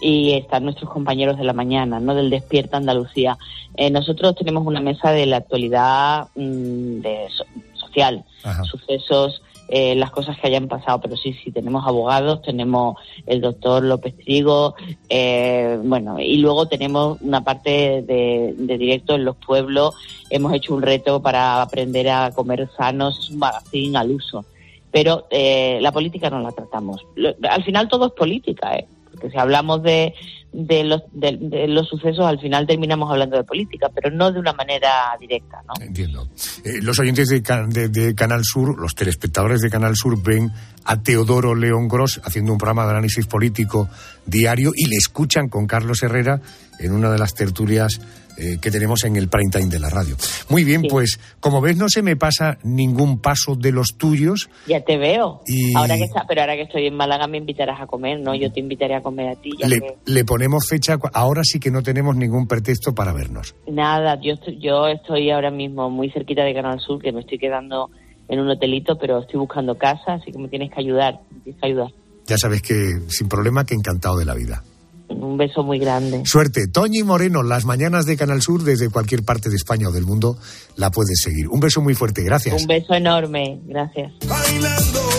y están nuestros compañeros de la mañana, ¿no? Del Despierta Andalucía. Eh, nosotros tenemos una mesa de la actualidad mm, de social, sucesos eh, las cosas que hayan pasado, pero sí, sí, tenemos abogados, tenemos el doctor López Trigo, eh, bueno, y luego tenemos una parte de, directo en los pueblos, hemos hecho un reto para aprender a comer sanos, es un magazine al uso, pero eh, la política no la tratamos. al final todo es política, ¿eh? Porque si hablamos de, de, los, de, los sucesos, al final terminamos hablando de política, pero no de una manera directa. ¿no? Entiendo. Eh, los oyentes de, de, Canal Sur, los telespectadores de Canal Sur ven a Teodoro León Gross haciendo un programa de análisis político diario y le escuchan con Carlos Herrera en una de las tertulias eh, que tenemos en el prime time de la radio. Muy bien, pues como ves no se me pasa ningún paso de los tuyos. Ya te veo. Ahora que está, pero ahora que estoy en Málaga me invitarás a comer, ¿no? Yo te invitaré a comer a ti. le, ponemos fecha, ahora sí que no tenemos ningún pretexto para vernos. Nada, yo estoy, yo estoy ahora mismo muy cerquita de Canal Sur, que me estoy quedando en un hotelito, pero estoy buscando casa, así que me tienes que ayudar, me tienes que ayudar. Ya sabes que sin problema que encantado de la vida. Un beso muy grande. Suerte. Toñi Moreno, las mañanas de Canal Sur desde cualquier parte de España o del mundo la puedes seguir. Un beso muy fuerte. Gracias. Un beso enorme. Gracias. Si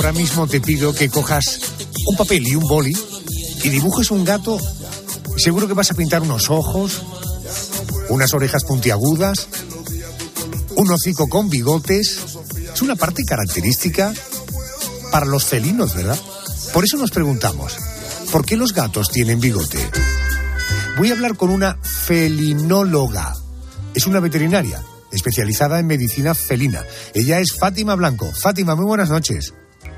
ahora mismo te pido que cojas un papel y un boli y dibujes un gato, seguro que vas a pintar unos ojos, unas orejas puntiagudas, un hocico con bigotes. Es una parte característica para los felinos, ¿verdad? Por eso nos preguntamos, ¿por qué los gatos tienen bigote? Voy a hablar con una felinóloga. Es una veterinaria especializada en medicina felina. Ella es Fátima Blanco. Fátima, muy buenas noches.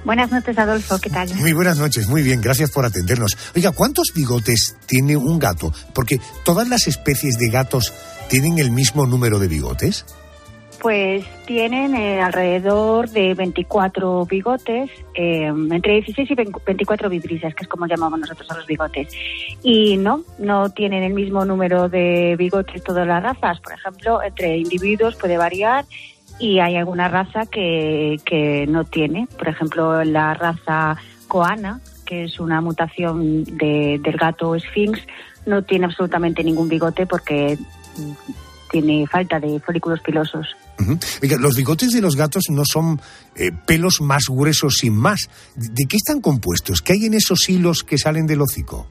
Buenas noches, Adolfo, ¿qué tal? Muy buenas noches, muy bien, gracias por atendernos. Oiga, ¿cuántos bigotes tiene un gato? Porque todas las especies de gatos tienen el mismo número de bigotes. Pues tienen eh, alrededor de 24 bigotes, eh, entre 16 y 24 vibrisas, que es como llamamos nosotros a los bigotes. Y no, no tienen el mismo número de bigotes todas las razas. Por ejemplo, entre individuos puede variar y hay alguna raza que, que no tiene. Por ejemplo, la raza coana, que es una mutación de, del gato Sphinx, no tiene absolutamente ningún bigote porque tiene falta de folículos pilosos. los bigotes de los gatos no son eh, pelos más gruesos sin más. ¿De qué están compuestos? ¿Qué hay en esos hilos que salen del hocico?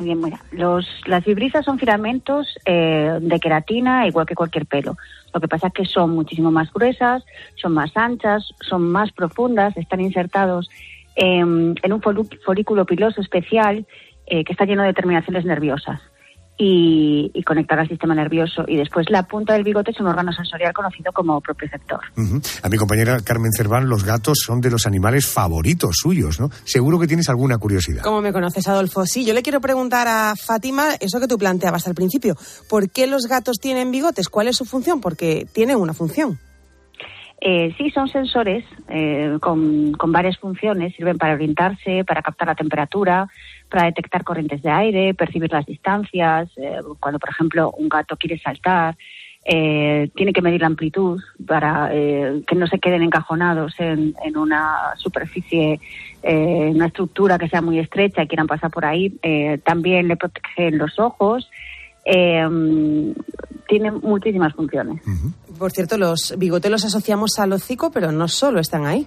Muy bien, mira, los, las fibrisas son filamentos eh, de queratina, igual que cualquier pelo. Lo que pasa es que son muchísimo más gruesas, son más anchas, son más profundas, están insertados en un folículo piloso especial eh, que está lleno de terminaciones nerviosas y, conectar al sistema nervioso. Y después la punta del bigote es un órgano sensorial conocido como propioceptor. A mi compañera Carmen Cerván, los gatos son de los animales favoritos suyos, ¿no? Seguro que tienes alguna curiosidad. ¿Cómo me conoces, Adolfo? Sí, yo le quiero preguntar a Fátima eso que tú planteabas al principio. ¿Por qué los gatos tienen bigotes? ¿Cuál es su función? Porque tienen una función. Eh, sí, son sensores eh, con, con, varias funciones. Sirven para orientarse, para captar la temperatura, para detectar corrientes de aire, percibir las distancias. Eh, cuando, por ejemplo, un gato quiere saltar, eh, tiene que medir la amplitud para eh, que no se queden encajonados en, en una superficie, eh, una estructura que sea muy estrecha y quieran pasar por ahí. también le protegen los ojos. Tiene muchísimas funciones. Por cierto, los bigotes los asociamos al hocico, pero no solo están ahí.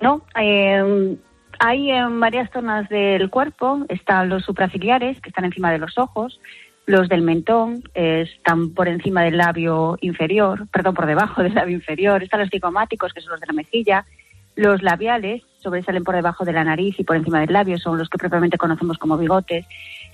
No, eh, hay en varias zonas del cuerpo, están los supraciliares, que están encima de los ojos, los del mentón están por encima del labio inferior, perdón, por debajo del labio inferior, están los cigomáticos, que son los de la mejilla, los labiales sobresalen por debajo de la nariz y por encima del labio, son los que propiamente conocemos como bigotes,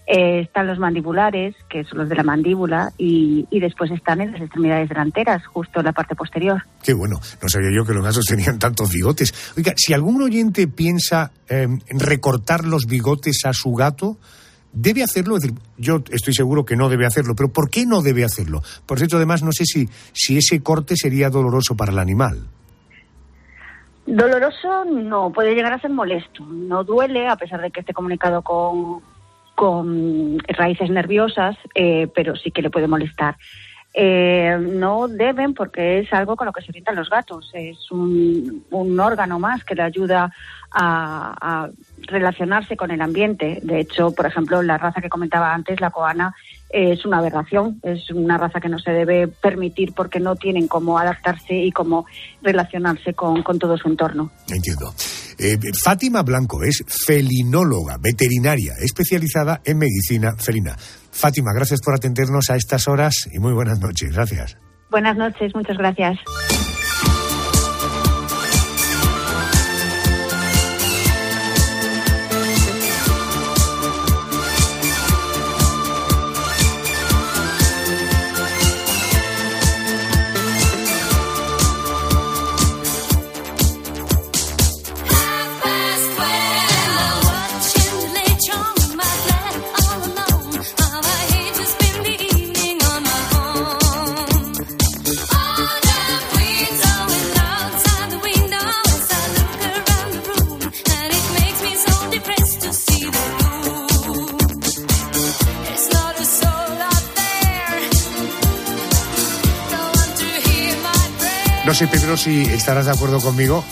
eh, están los mandibulares, que son los de la mandíbula, y, después están en las extremidades delanteras, justo en la parte posterior. Qué bueno, no sabía yo que los gatos tenían tantos bigotes. Oiga, si algún oyente piensa em, en recortar los bigotes a su gato, ¿Debe hacerlo? Es decir, yo estoy seguro que no debe hacerlo, pero ¿por qué no debe hacerlo? Por cierto, además, no sé si, si ese corte sería doloroso para el animal. Doloroso no, puede llegar a ser molesto. No duele, a pesar de que esté comunicado con, con raíces nerviosas, eh, pero sí que le puede molestar. Eh, no deben porque es algo con lo que se orientan los gatos. Es un, órgano más que le ayuda a, relacionarse con el ambiente. De hecho, por ejemplo, la raza que comentaba antes, la coana, es una aberración, es una raza que no se debe permitir porque no tienen cómo adaptarse y cómo relacionarse con, todo su entorno. Entiendo. Eh, Fátima Blanco es felinóloga, veterinaria, especializada en medicina felina. Fátima, gracias por atendernos a estas horas y muy buenas noches. Gracias. Buenas noches, muchas gracias. Si estarás de acuerdo conmigo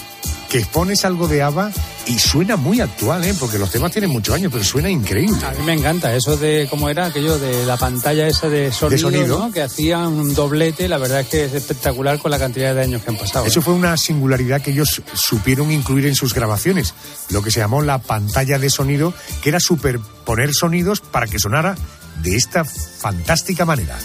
que pones algo de ABBA y suena muy actual, ¿eh? porque los temas tienen muchos años, pero suena increíble. A mí me encanta eso de, ¿cómo era aquello? De la pantalla esa de sonido, que hacían un doblete, la verdad es que es espectacular con la cantidad de años que han pasado. Eso ¿eh? fue una singularidad que ellos supieron incluir en sus grabaciones, lo que se llamó la pantalla de sonido, que era superponer sonidos para que sonara de esta fantástica manera.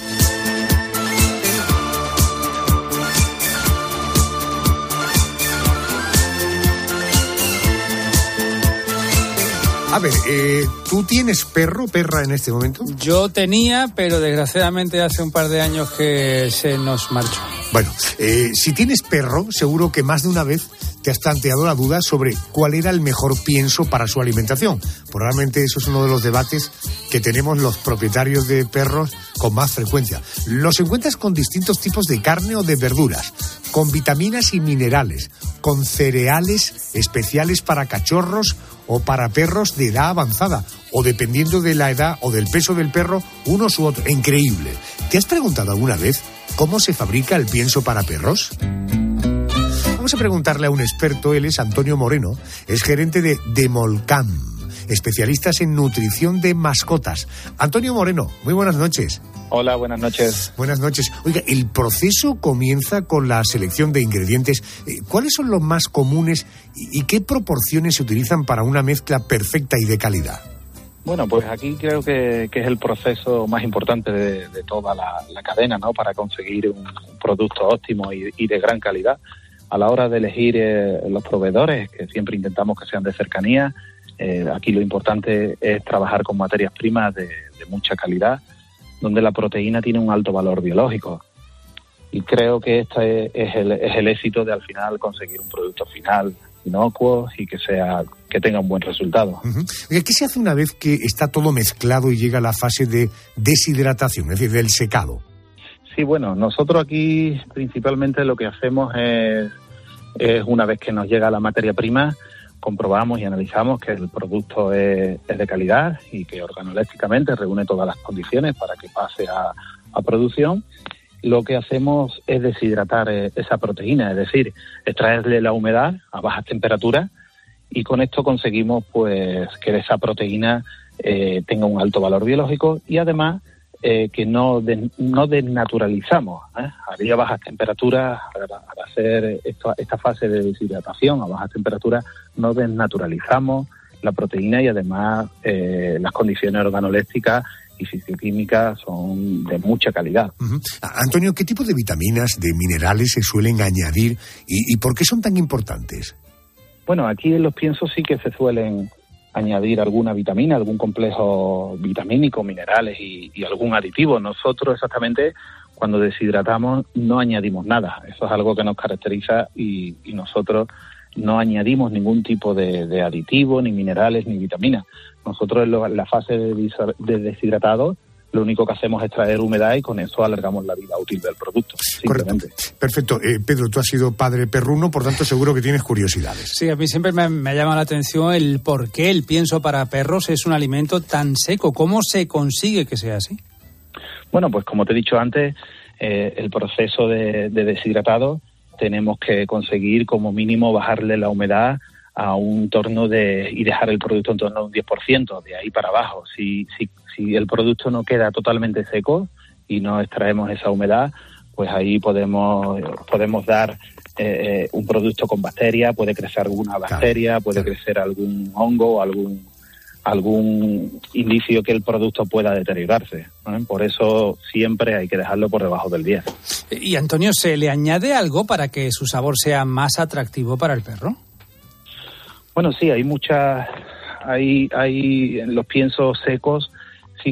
A ver, eh, ¿tú tienes perro, perra en este momento? Yo tenía, pero desgraciadamente hace un par de años que se nos marchó. Bueno, eh, si tienes perro, seguro que más de una vez te has planteado la duda sobre cuál era el mejor pienso para su alimentación. Probablemente eso es uno de los debates que tenemos los propietarios de perros con más frecuencia. Los encuentras con distintos tipos de carne o de verduras, con vitaminas y minerales, con cereales especiales para cachorros o para perros de edad avanzada, o dependiendo de la edad o del peso del perro, unos u otros. Increíble. ¿Te has preguntado alguna vez cómo se fabrica el pienso para perros? Vamos a preguntarle a un experto, él es Antonio Moreno, es gerente de Demolcam, especialistas en nutrición de mascotas. Antonio Moreno, muy buenas noches. Hola, buenas noches. Buenas noches. Oiga, el proceso comienza con la selección de ingredientes. Eh, ¿Cuáles son los más comunes y qué proporciones se utilizan para una mezcla perfecta y de calidad? Bueno, pues aquí creo que, es el proceso más importante de, toda la, cadena, ¿no? Para conseguir un, producto óptimo y, de gran calidad. A la hora de elegir eh, los proveedores, que siempre intentamos que sean de cercanía, eh, aquí lo importante es trabajar con materias primas de mucha calidad donde la proteína tiene un alto valor biológico. Y creo que este es el, es el éxito de al final conseguir un producto final inocuo y que sea que tenga un buen resultado. ¿Qué se hace una vez que está todo mezclado y llega la fase de deshidratación, es decir, del secado? Sí, bueno, nosotros aquí principalmente lo que hacemos es, es una vez que nos llega la materia prima, comprobamos y analizamos que el producto es, de calidad y que organolépticamente reúne todas las condiciones para que pase a, producción, lo que hacemos es deshidratar eh, esa proteína, es decir, extraerle la humedad a bajas temperaturas y con esto conseguimos pues que esa proteína eh, tenga un alto valor biológico y además eh, que no, no desnaturalizamos. ¿eh? A bajas temperaturas, al, hacer esta, fase de deshidratación a bajas temperaturas, no desnaturalizamos la proteína y además eh, las condiciones organolépticas y fisioquímicas son de mucha calidad. Antonio, ¿qué tipo de vitaminas, de minerales se suelen añadir y, y por qué son tan importantes? Bueno, aquí en los piensos sí que se suelen añadir alguna vitamina, algún complejo vitamínico, minerales y, algún aditivo. Nosotros exactamente cuando deshidratamos no añadimos nada. Eso es algo que nos caracteriza y, nosotros no añadimos ningún tipo de, aditivo, ni minerales, ni vitaminas. Nosotros en la fase de deshidratado lo único que hacemos es traer humedad y con eso alargamos la vida útil del producto. Correcto. Perfecto. Eh, Pedro, tú has sido padre perruno, por tanto seguro que tienes curiosidades. Sí, a mí siempre me, me llama la atención el por qué el pienso para perros es un alimento tan seco. ¿Cómo se consigue que sea así? Bueno, pues como te he dicho antes, eh, el proceso de, deshidratado tenemos que conseguir como mínimo bajarle la humedad a un torno de y dejar el producto en torno a un 10%, de ahí para abajo. Si, si, si el producto no queda totalmente seco y no extraemos esa humedad, pues ahí podemos, podemos dar eh, un producto con bacteria, puede crecer alguna bacteria, puede crecer algún hongo algún algún indicio que el producto pueda deteriorarse. Por eso siempre hay que dejarlo por debajo del 10. Y Antonio, ¿se le añade algo para que su sabor sea más atractivo para el perro? Bueno, sí, hay muchas, hay, hay en los piensos secos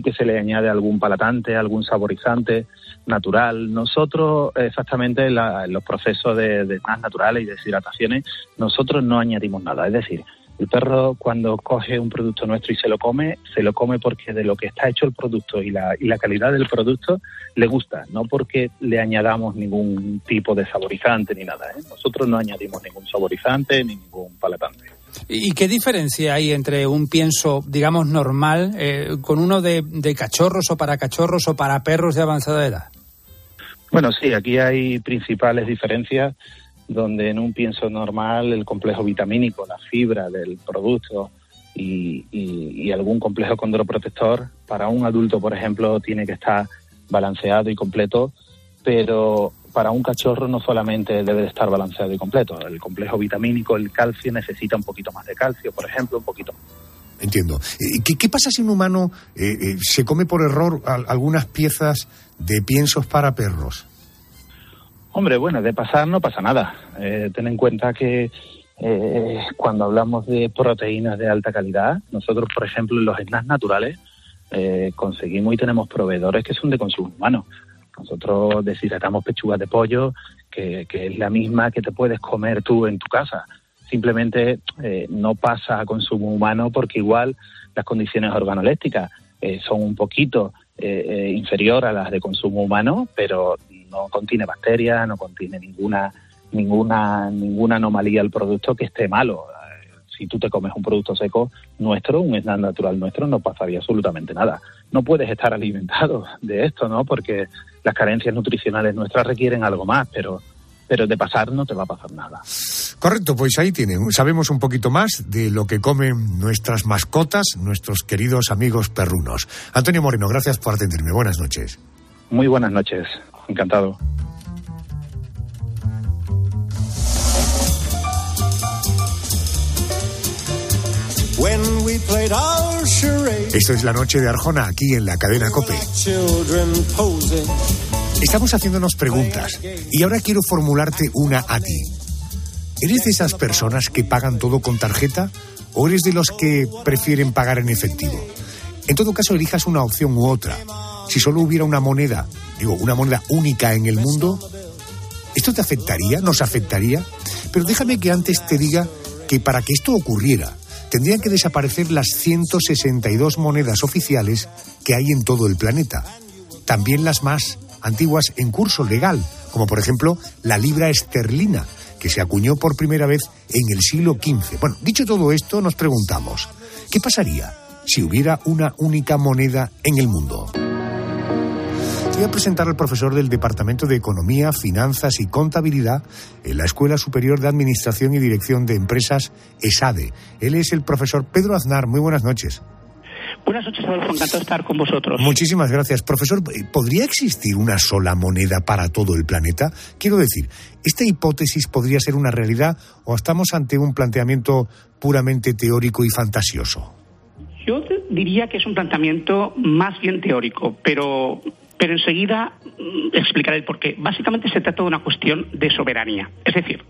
que se le añade algún palatante, algún saborizante natural. Nosotros, exactamente en, los procesos de, de más naturales y deshidrataciones, nosotros no añadimos nada. Es decir, el perro cuando coge un producto nuestro y se lo come, se lo come porque de lo que está hecho el producto y la, y la calidad del producto le gusta, no porque le añadamos ningún tipo de saborizante ni nada. ¿eh? Nosotros no añadimos ningún saborizante ni ningún palatante. ¿Y qué diferencia hay entre un pienso, digamos, normal eh, con uno de, cachorros o para cachorros o para perros de avanzada edad? Bueno, sí, aquí hay principales diferencias donde en un pienso normal el complejo vitamínico, la fibra del producto y, algún complejo condroprotector, para un adulto, por ejemplo, tiene que estar balanceado y completo, pero para un cachorro no solamente debe de estar balanceado y completo. El complejo vitamínico, el calcio, necesita un poquito más de calcio, por ejemplo, un poquito Entiendo. ¿Qué, qué pasa si un humano eh, eh, se come por error algunas piezas de piensos para perros? Hombre, bueno, de pasar no pasa nada. Eh, ten en cuenta que eh, cuando hablamos de proteínas de alta calidad, nosotros, por ejemplo, en los snacks naturales eh, conseguimos y tenemos proveedores que son de consumo humano. Nosotros deshidratamos pechugas de pollo, que, es la misma que te puedes comer tú en tu casa. Simplemente no pasa a consumo humano porque igual las condiciones organolépticas son un poquito inferior a las de consumo humano, pero no contiene bacterias, no contiene ninguna ninguna ninguna anomalía el producto que esté malo. Si tú te comes un producto seco nuestro, un snack natural nuestro, no pasaría absolutamente nada. No puedes estar alimentado de esto, ¿no? Porque las carencias nutricionales nuestras requieren algo más, pero pero de pasar no te va a pasar nada. Correcto, pues ahí tienen. Sabemos un poquito más de lo que comen nuestras mascotas, nuestros queridos amigos perrunos. Antonio Moreno, gracias por atenderme. Buenas noches. Muy buenas noches. Encantado. Esto es la noche de Arjona, aquí en la cadena Cope. Estamos haciéndonos preguntas y ahora quiero formularte una a ti. ¿Eres de esas personas que pagan todo con tarjeta o eres de los que prefieren pagar en efectivo? En todo caso, elijas una opción u otra. Si solo hubiera una moneda digo, una moneda única en el mundo, ¿esto te afectaría? ¿Nos afectaría? Pero déjame que antes te diga que para que esto ocurriera, tendrían que desaparecer las 162 monedas oficiales que hay en todo el planeta. También las más antiguas en curso legal, como por ejemplo la libra esterlina, que se acuñó por primera vez en el siglo XV. Bueno, dicho todo esto, nos preguntamos, ¿qué pasaría si hubiera una única moneda en el mundo? Voy a presentar al profesor del Departamento de Economía, Finanzas y Contabilidad en la Escuela Superior de Administración y Dirección de Empresas, ESADE. Él es el profesor Pedro Aznar. Muy buenas noches. Buenas noches, Adolfo. Encantado de estar con vosotros. Muchísimas gracias. Profesor, ¿podría existir una sola moneda para todo el planeta? Quiero decir, ¿esta hipótesis podría ser una realidad o estamos ante un planteamiento puramente teórico y fantasioso? Yo diría que es un planteamiento más bien teórico, pero pero enseguida mm, explicaré el porqué. Básicamente se trata de una cuestión de soberanía. Es decir,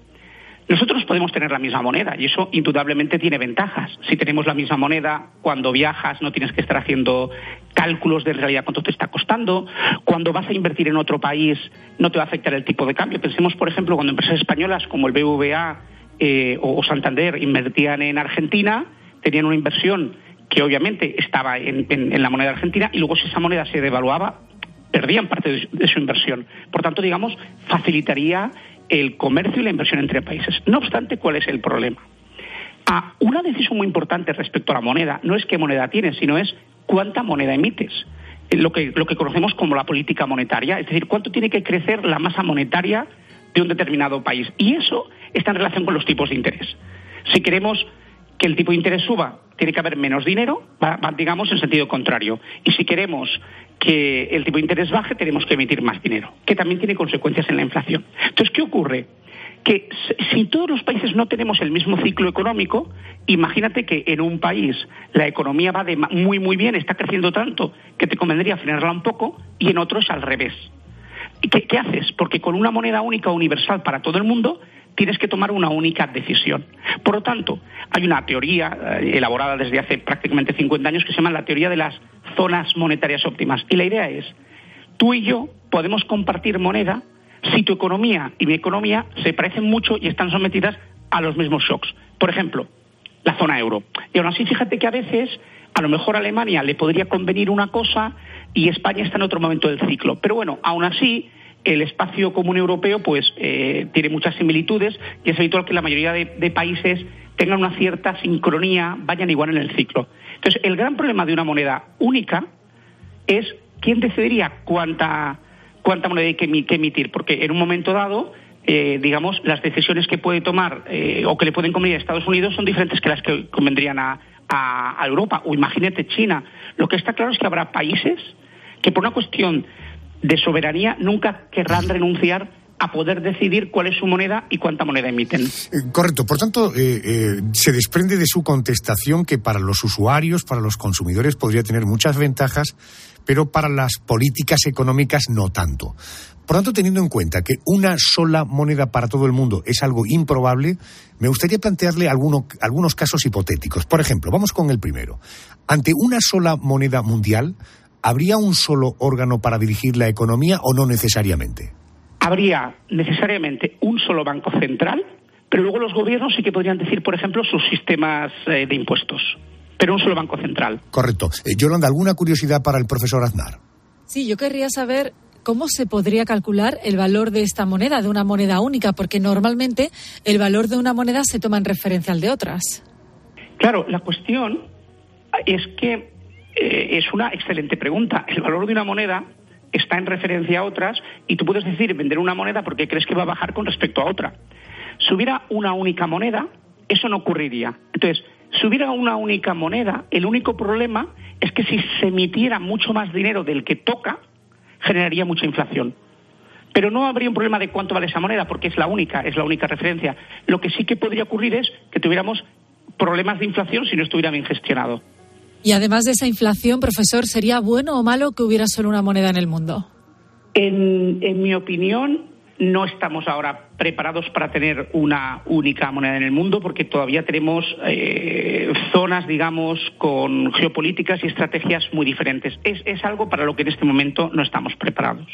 nosotros podemos tener la misma moneda y eso indudablemente tiene ventajas. Si tenemos la misma moneda, cuando viajas no tienes que estar haciendo cálculos de en realidad cuánto te está costando. Cuando vas a invertir en otro país no te va a afectar el tipo de cambio. Pensemos, por ejemplo, cuando empresas españolas como el BVA eh, o Santander invertían en Argentina, tenían una inversión que obviamente estaba en, en la moneda argentina y luego si esa moneda se devaluaba, perdían parte de su, inversión. Por tanto, digamos, facilitaría el comercio y la inversión entre países. No obstante, ¿cuál es el problema? Ah, una decisión muy importante respecto a la moneda no es qué moneda tienes, sino es cuánta moneda emites. Eh, lo que, lo que conocemos como la política monetaria, es decir, cuánto tiene que crecer la masa monetaria de un determinado país. Y eso está en relación con los tipos de interés. Si queremos que el tipo de interés suba, tiene que haber menos dinero, digamos en sentido contrario. Y si queremos que el tipo de interés baje, tenemos que emitir más dinero, que también tiene consecuencias en la inflación. Entonces, ¿qué ocurre? que si todos los países no tenemos el mismo ciclo económico, imagínate que en un país la economía va de muy muy bien, está creciendo tanto que te convendría frenarla un poco y en otros al revés. ¿Qué, ¿Qué haces? Porque con una moneda única universal para todo el mundo tienes que tomar una única decisión. Por lo tanto, hay una teoría eh, elaborada desde hace prácticamente 50 años que se llama la teoría de las zonas monetarias óptimas. Y la idea es, tú y yo podemos compartir moneda si tu economía y mi economía se parecen mucho y están sometidas a los mismos shocks. Por ejemplo, la zona euro. Y aún así, fíjate que a veces, a lo mejor Alemania le podría convenir una cosa y España está en otro momento del ciclo. Pero bueno, aún así, el espacio común europeo pues eh, tiene muchas similitudes y es habitual que la mayoría de, países tengan una cierta sincronía, vayan igual en el ciclo. Entonces, el gran problema de una moneda única es quién decidiría cuánta, cuánta moneda hay que, emitir, porque en un momento dado, eh, digamos, las decisiones que puede tomar eh, o que le pueden convenir a Estados Unidos son diferentes que las que convendrían a, a Europa. O imagínate China. Lo que está claro es que habrá países que por una cuestión de soberanía nunca querrán renunciar a poder decidir cuál es su moneda y cuánta moneda emiten. Eh, correcto. Por tanto, eh, eh, se desprende de su contestación que para los usuarios, para los consumidores, podría tener muchas ventajas, pero para las políticas económicas no tanto. Por tanto, teniendo en cuenta que una sola moneda para todo el mundo es algo improbable, me gustaría plantearle algunos casos hipotéticos. Por ejemplo, vamos con el primero. Ante una sola moneda mundial, ¿habría un solo órgano para dirigir la economía o no necesariamente? Habría necesariamente un solo banco central, pero luego los gobiernos sí que podrían decir, por ejemplo, sus sistemas eh, de impuestos, pero un solo banco central. Correcto. Eh, Yolanda, ¿alguna curiosidad para el profesor Aznar? Sí, yo querría saber ¿cómo se podría calcular el valor de esta moneda, de una moneda única? Porque normalmente el valor de una moneda se toma en referencia al de otras. Claro, la cuestión es que eh, es una excelente pregunta. El valor de una moneda está en referencia a otras y tú puedes decir vender una moneda porque crees que va a bajar con respecto a otra. Si hubiera una única moneda, eso no ocurriría. Entonces, si hubiera una única moneda, el único problema es que si se emitiera mucho más dinero del que toca, generaría mucha inflación. Pero no habría un problema de cuánto vale esa moneda, porque es la única, es la única referencia. Lo que sí que podría ocurrir es que tuviéramos problemas de inflación si no estuviera bien gestionado. Y además de esa inflación, profesor, ¿sería bueno o malo que hubiera solo una moneda en el mundo? En, mi opinión, no estamos ahora preparados para tener una única moneda en el mundo porque todavía tenemos eh, zonas, digamos, con geopolíticas y estrategias muy diferentes. Es, es algo para lo que en este momento no estamos preparados.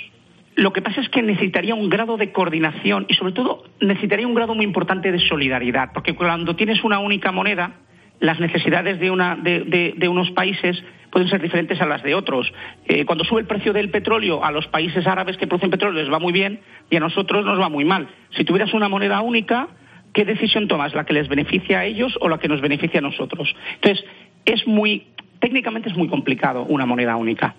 Lo que pasa es que necesitaría un grado de coordinación y, sobre todo, necesitaría un grado muy importante de solidaridad, porque cuando tienes una única moneda, las necesidades de, una, de, unos países pueden ser diferentes a las de otros. Eh, cuando sube el precio del petróleo, a los países árabes que producen petróleo les va muy bien y a nosotros nos va muy mal. Si tuvieras una moneda única, ¿qué decisión tomas? ¿La que les beneficia a ellos o la que nos beneficia a nosotros? Entonces, es muy, técnicamente es muy complicado una moneda única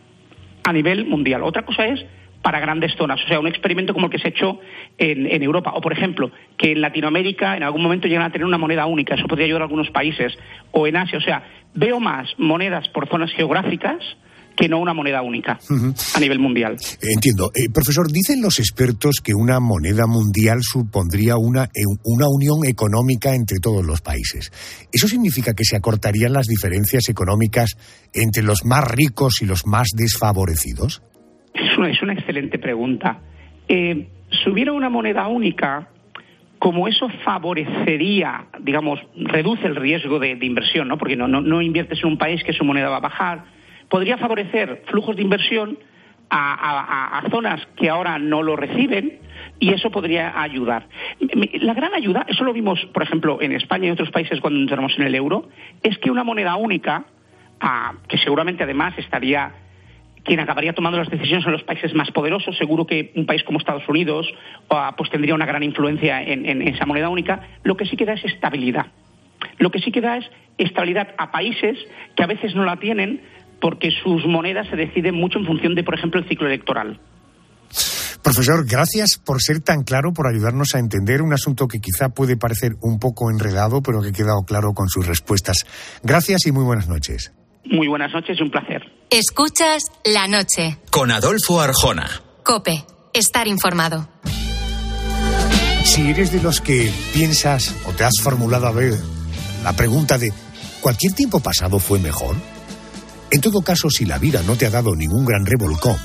a nivel mundial. Otra cosa es para grandes zonas. O sea, un experimento como el que se ha hecho en, Europa. O, por ejemplo, que en Latinoamérica en algún momento llegan a tener una moneda única. Eso podría ayudar a algunos países. O en Asia. O sea, veo más monedas por zonas geográficas que no una moneda única a nivel mundial. Entiendo. Eh, profesor, dicen los expertos que una moneda mundial supondría una, eh, una unión económica entre todos los países. ¿Eso significa que se acortarían las diferencias económicas entre los más ricos y los más desfavorecidos? Es una, es una excelente pregunta. Eh, si hubiera una moneda única, como eso favorecería, digamos, reduce el riesgo de, inversión, ¿no? Porque no, no, inviertes en un país que su moneda va a bajar, podría favorecer flujos de inversión a, zonas que ahora no lo reciben y eso podría ayudar. La gran ayuda, eso lo vimos, por ejemplo, en España y en otros países cuando entramos en el euro, es que una moneda única, ah, que seguramente además estaría quien acabaría tomando las decisiones son los países más poderosos. Seguro que un país como Estados Unidos ah, pues tendría una gran influencia en, esa moneda única. Lo que sí que da es estabilidad. Lo que sí que da es estabilidad a países que a veces no la tienen porque sus monedas se deciden mucho en función de, por ejemplo, el ciclo electoral. Profesor, gracias por ser tan claro, por ayudarnos a entender un asunto que quizá puede parecer un poco enredado, pero que ha quedado claro con sus respuestas. Gracias y muy buenas noches. Muy buenas noches un placer. Escuchas la noche. Con Adolfo Arjona. Cope, estar informado. Si eres de los que piensas o te has formulado a ver la pregunta de ¿cualquier tiempo pasado fue mejor? En todo caso, si la vida no te ha dado ningún gran revolcón,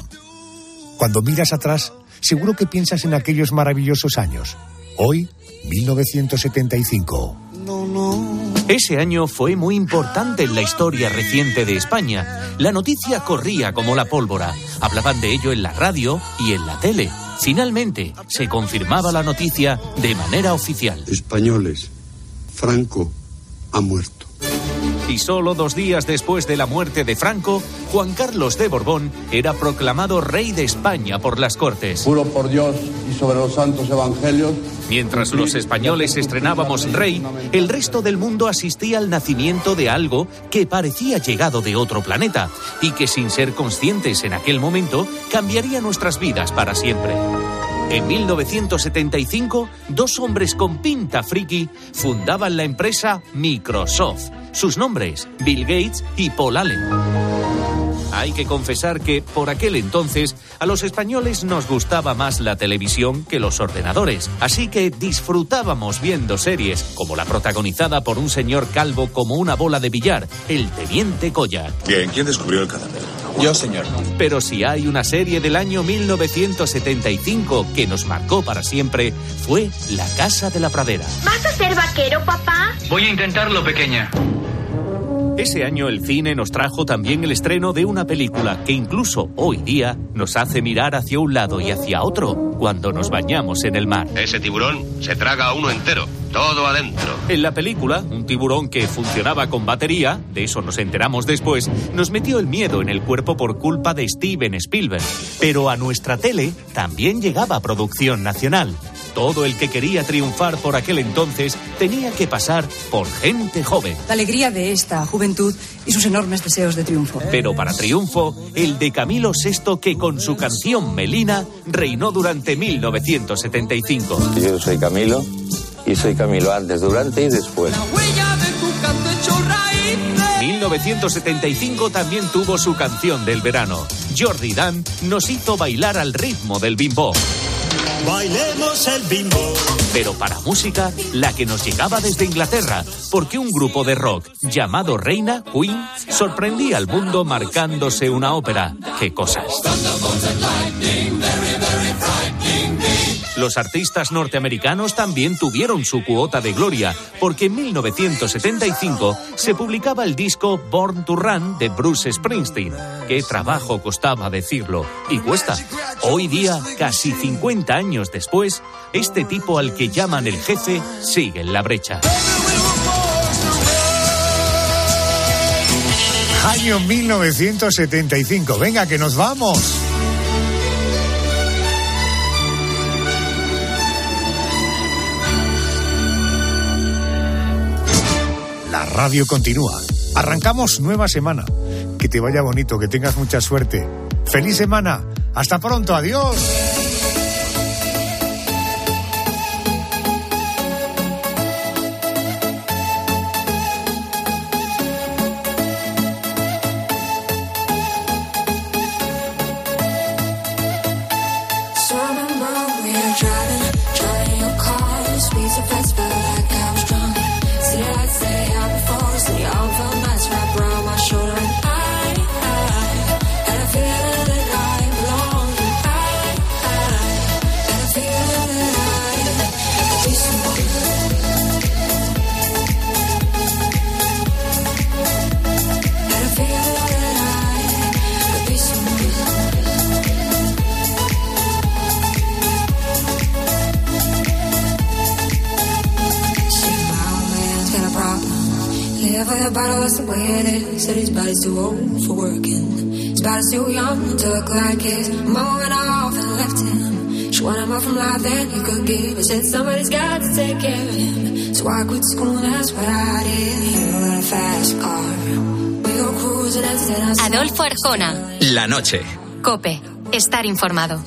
cuando miras atrás, seguro que piensas en aquellos maravillosos años. Hoy, 1975. Ese año fue muy importante en la historia reciente de España. La noticia corría como la pólvora. Hablaban de ello en la radio y en la tele. Finalmente, se confirmaba la noticia de manera oficial. Españoles, Franco ha muerto. Y solo dos días después de la muerte de Franco, Juan Carlos de Borbón era proclamado rey de España por las Cortes. Juro por Dios y sobre los santos evangelios. Mientras los españoles estrenábamos rey, el resto del mundo asistía al nacimiento de algo que parecía llegado de otro planeta y que sin ser conscientes en aquel momento cambiaría nuestras vidas para siempre. En 1975, dos hombres con pinta friki fundaban la empresa Microsoft. Sus nombres, Bill Gates y Paul Allen. Hay que confesar que, por aquel entonces, a los españoles nos gustaba más la televisión que los ordenadores, así que disfrutábamos viendo series como la protagonizada por un señor calvo como una bola de billar, el Teniente Colla. Bien, ¿quién descubrió el cadáver? Yo, señor. Pero si hay una serie del año 1975 que nos marcó para siempre, fue La Casa de la Pradera. ¿Vas a ser vaquero, papá? Voy a intentarlo, pequeña. Ese año el cine nos trajo también el estreno de una película que incluso hoy día nos hace mirar hacia un lado y hacia otro cuando nos bañamos en el mar. Ese tiburón se traga a uno entero, todo adentro. En la película, un tiburón que funcionaba con batería, de eso nos enteramos después, nos metió el miedo en el cuerpo por culpa de Steven Spielberg. Pero a nuestra tele también llegaba producción nacional. Todo el que quería triunfar por aquel entonces tenía que pasar por gente joven. La alegría de esta juventud y sus enormes deseos de triunfo. Pero para triunfo, el de Camilo VI que con su canción Melina reinó durante 1975. Yo soy Camilo y soy Camilo antes, durante y después. 1975 también tuvo su canción del verano. Jordi Dan nos hizo bailar al ritmo del bimbo. Bailemos el bimbo. Pero para música, la que nos llegaba desde Inglaterra, porque un grupo de rock llamado Reina, Queen, sorprendía al mundo marcándose una ópera. ¡Qué cosas! Los artistas norteamericanos también tuvieron su cuota de gloria, porque en 1975 se publicaba el disco Born to Run de Bruce Springsteen. Qué trabajo costaba decirlo, y cuesta. Hoy día, casi 50 años después, este tipo al que llaman el jefe sigue en la brecha. Año 1975. Venga, que nos vamos. Radio continúa. Arrancamos nueva semana. Que te vaya bonito, que tengas mucha suerte. Feliz semana. Hasta pronto. Adiós. Too old for working. His body's too young to look like his. Mama went off and left him. She wanted more from life than he could give. He said somebody's got to take care of him. So I quit school and that's what I did. He got a fast car. We go cruising and said I Adolfo Arjona. La noche. Cope. Estar informado.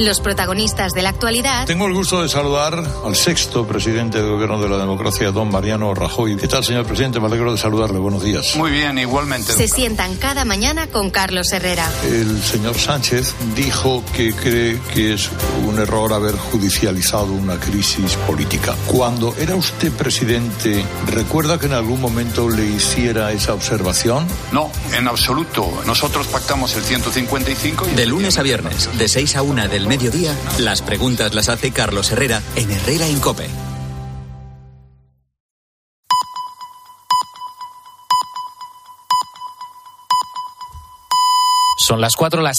Los protagonistas de la actualidad. Tengo el gusto de saludar al sexto presidente del Gobierno de la Democracia, don Mariano Rajoy. ¿Qué tal, señor presidente? Me alegro de saludarle. Buenos días. Muy bien, igualmente. Se sientan cada mañana con Carlos Herrera. El señor Sánchez dijo que cree que es un error haber judicializado una crisis política. Cuando era usted presidente, ¿recuerda que en algún momento le hiciera esa observación? No, en absoluto. Nosotros pactamos el 155 y... De lunes a viernes, de 6 a 1 del mediodía, las preguntas las hace Carlos Herrera en Herrera Incope. Son las 4, las 3.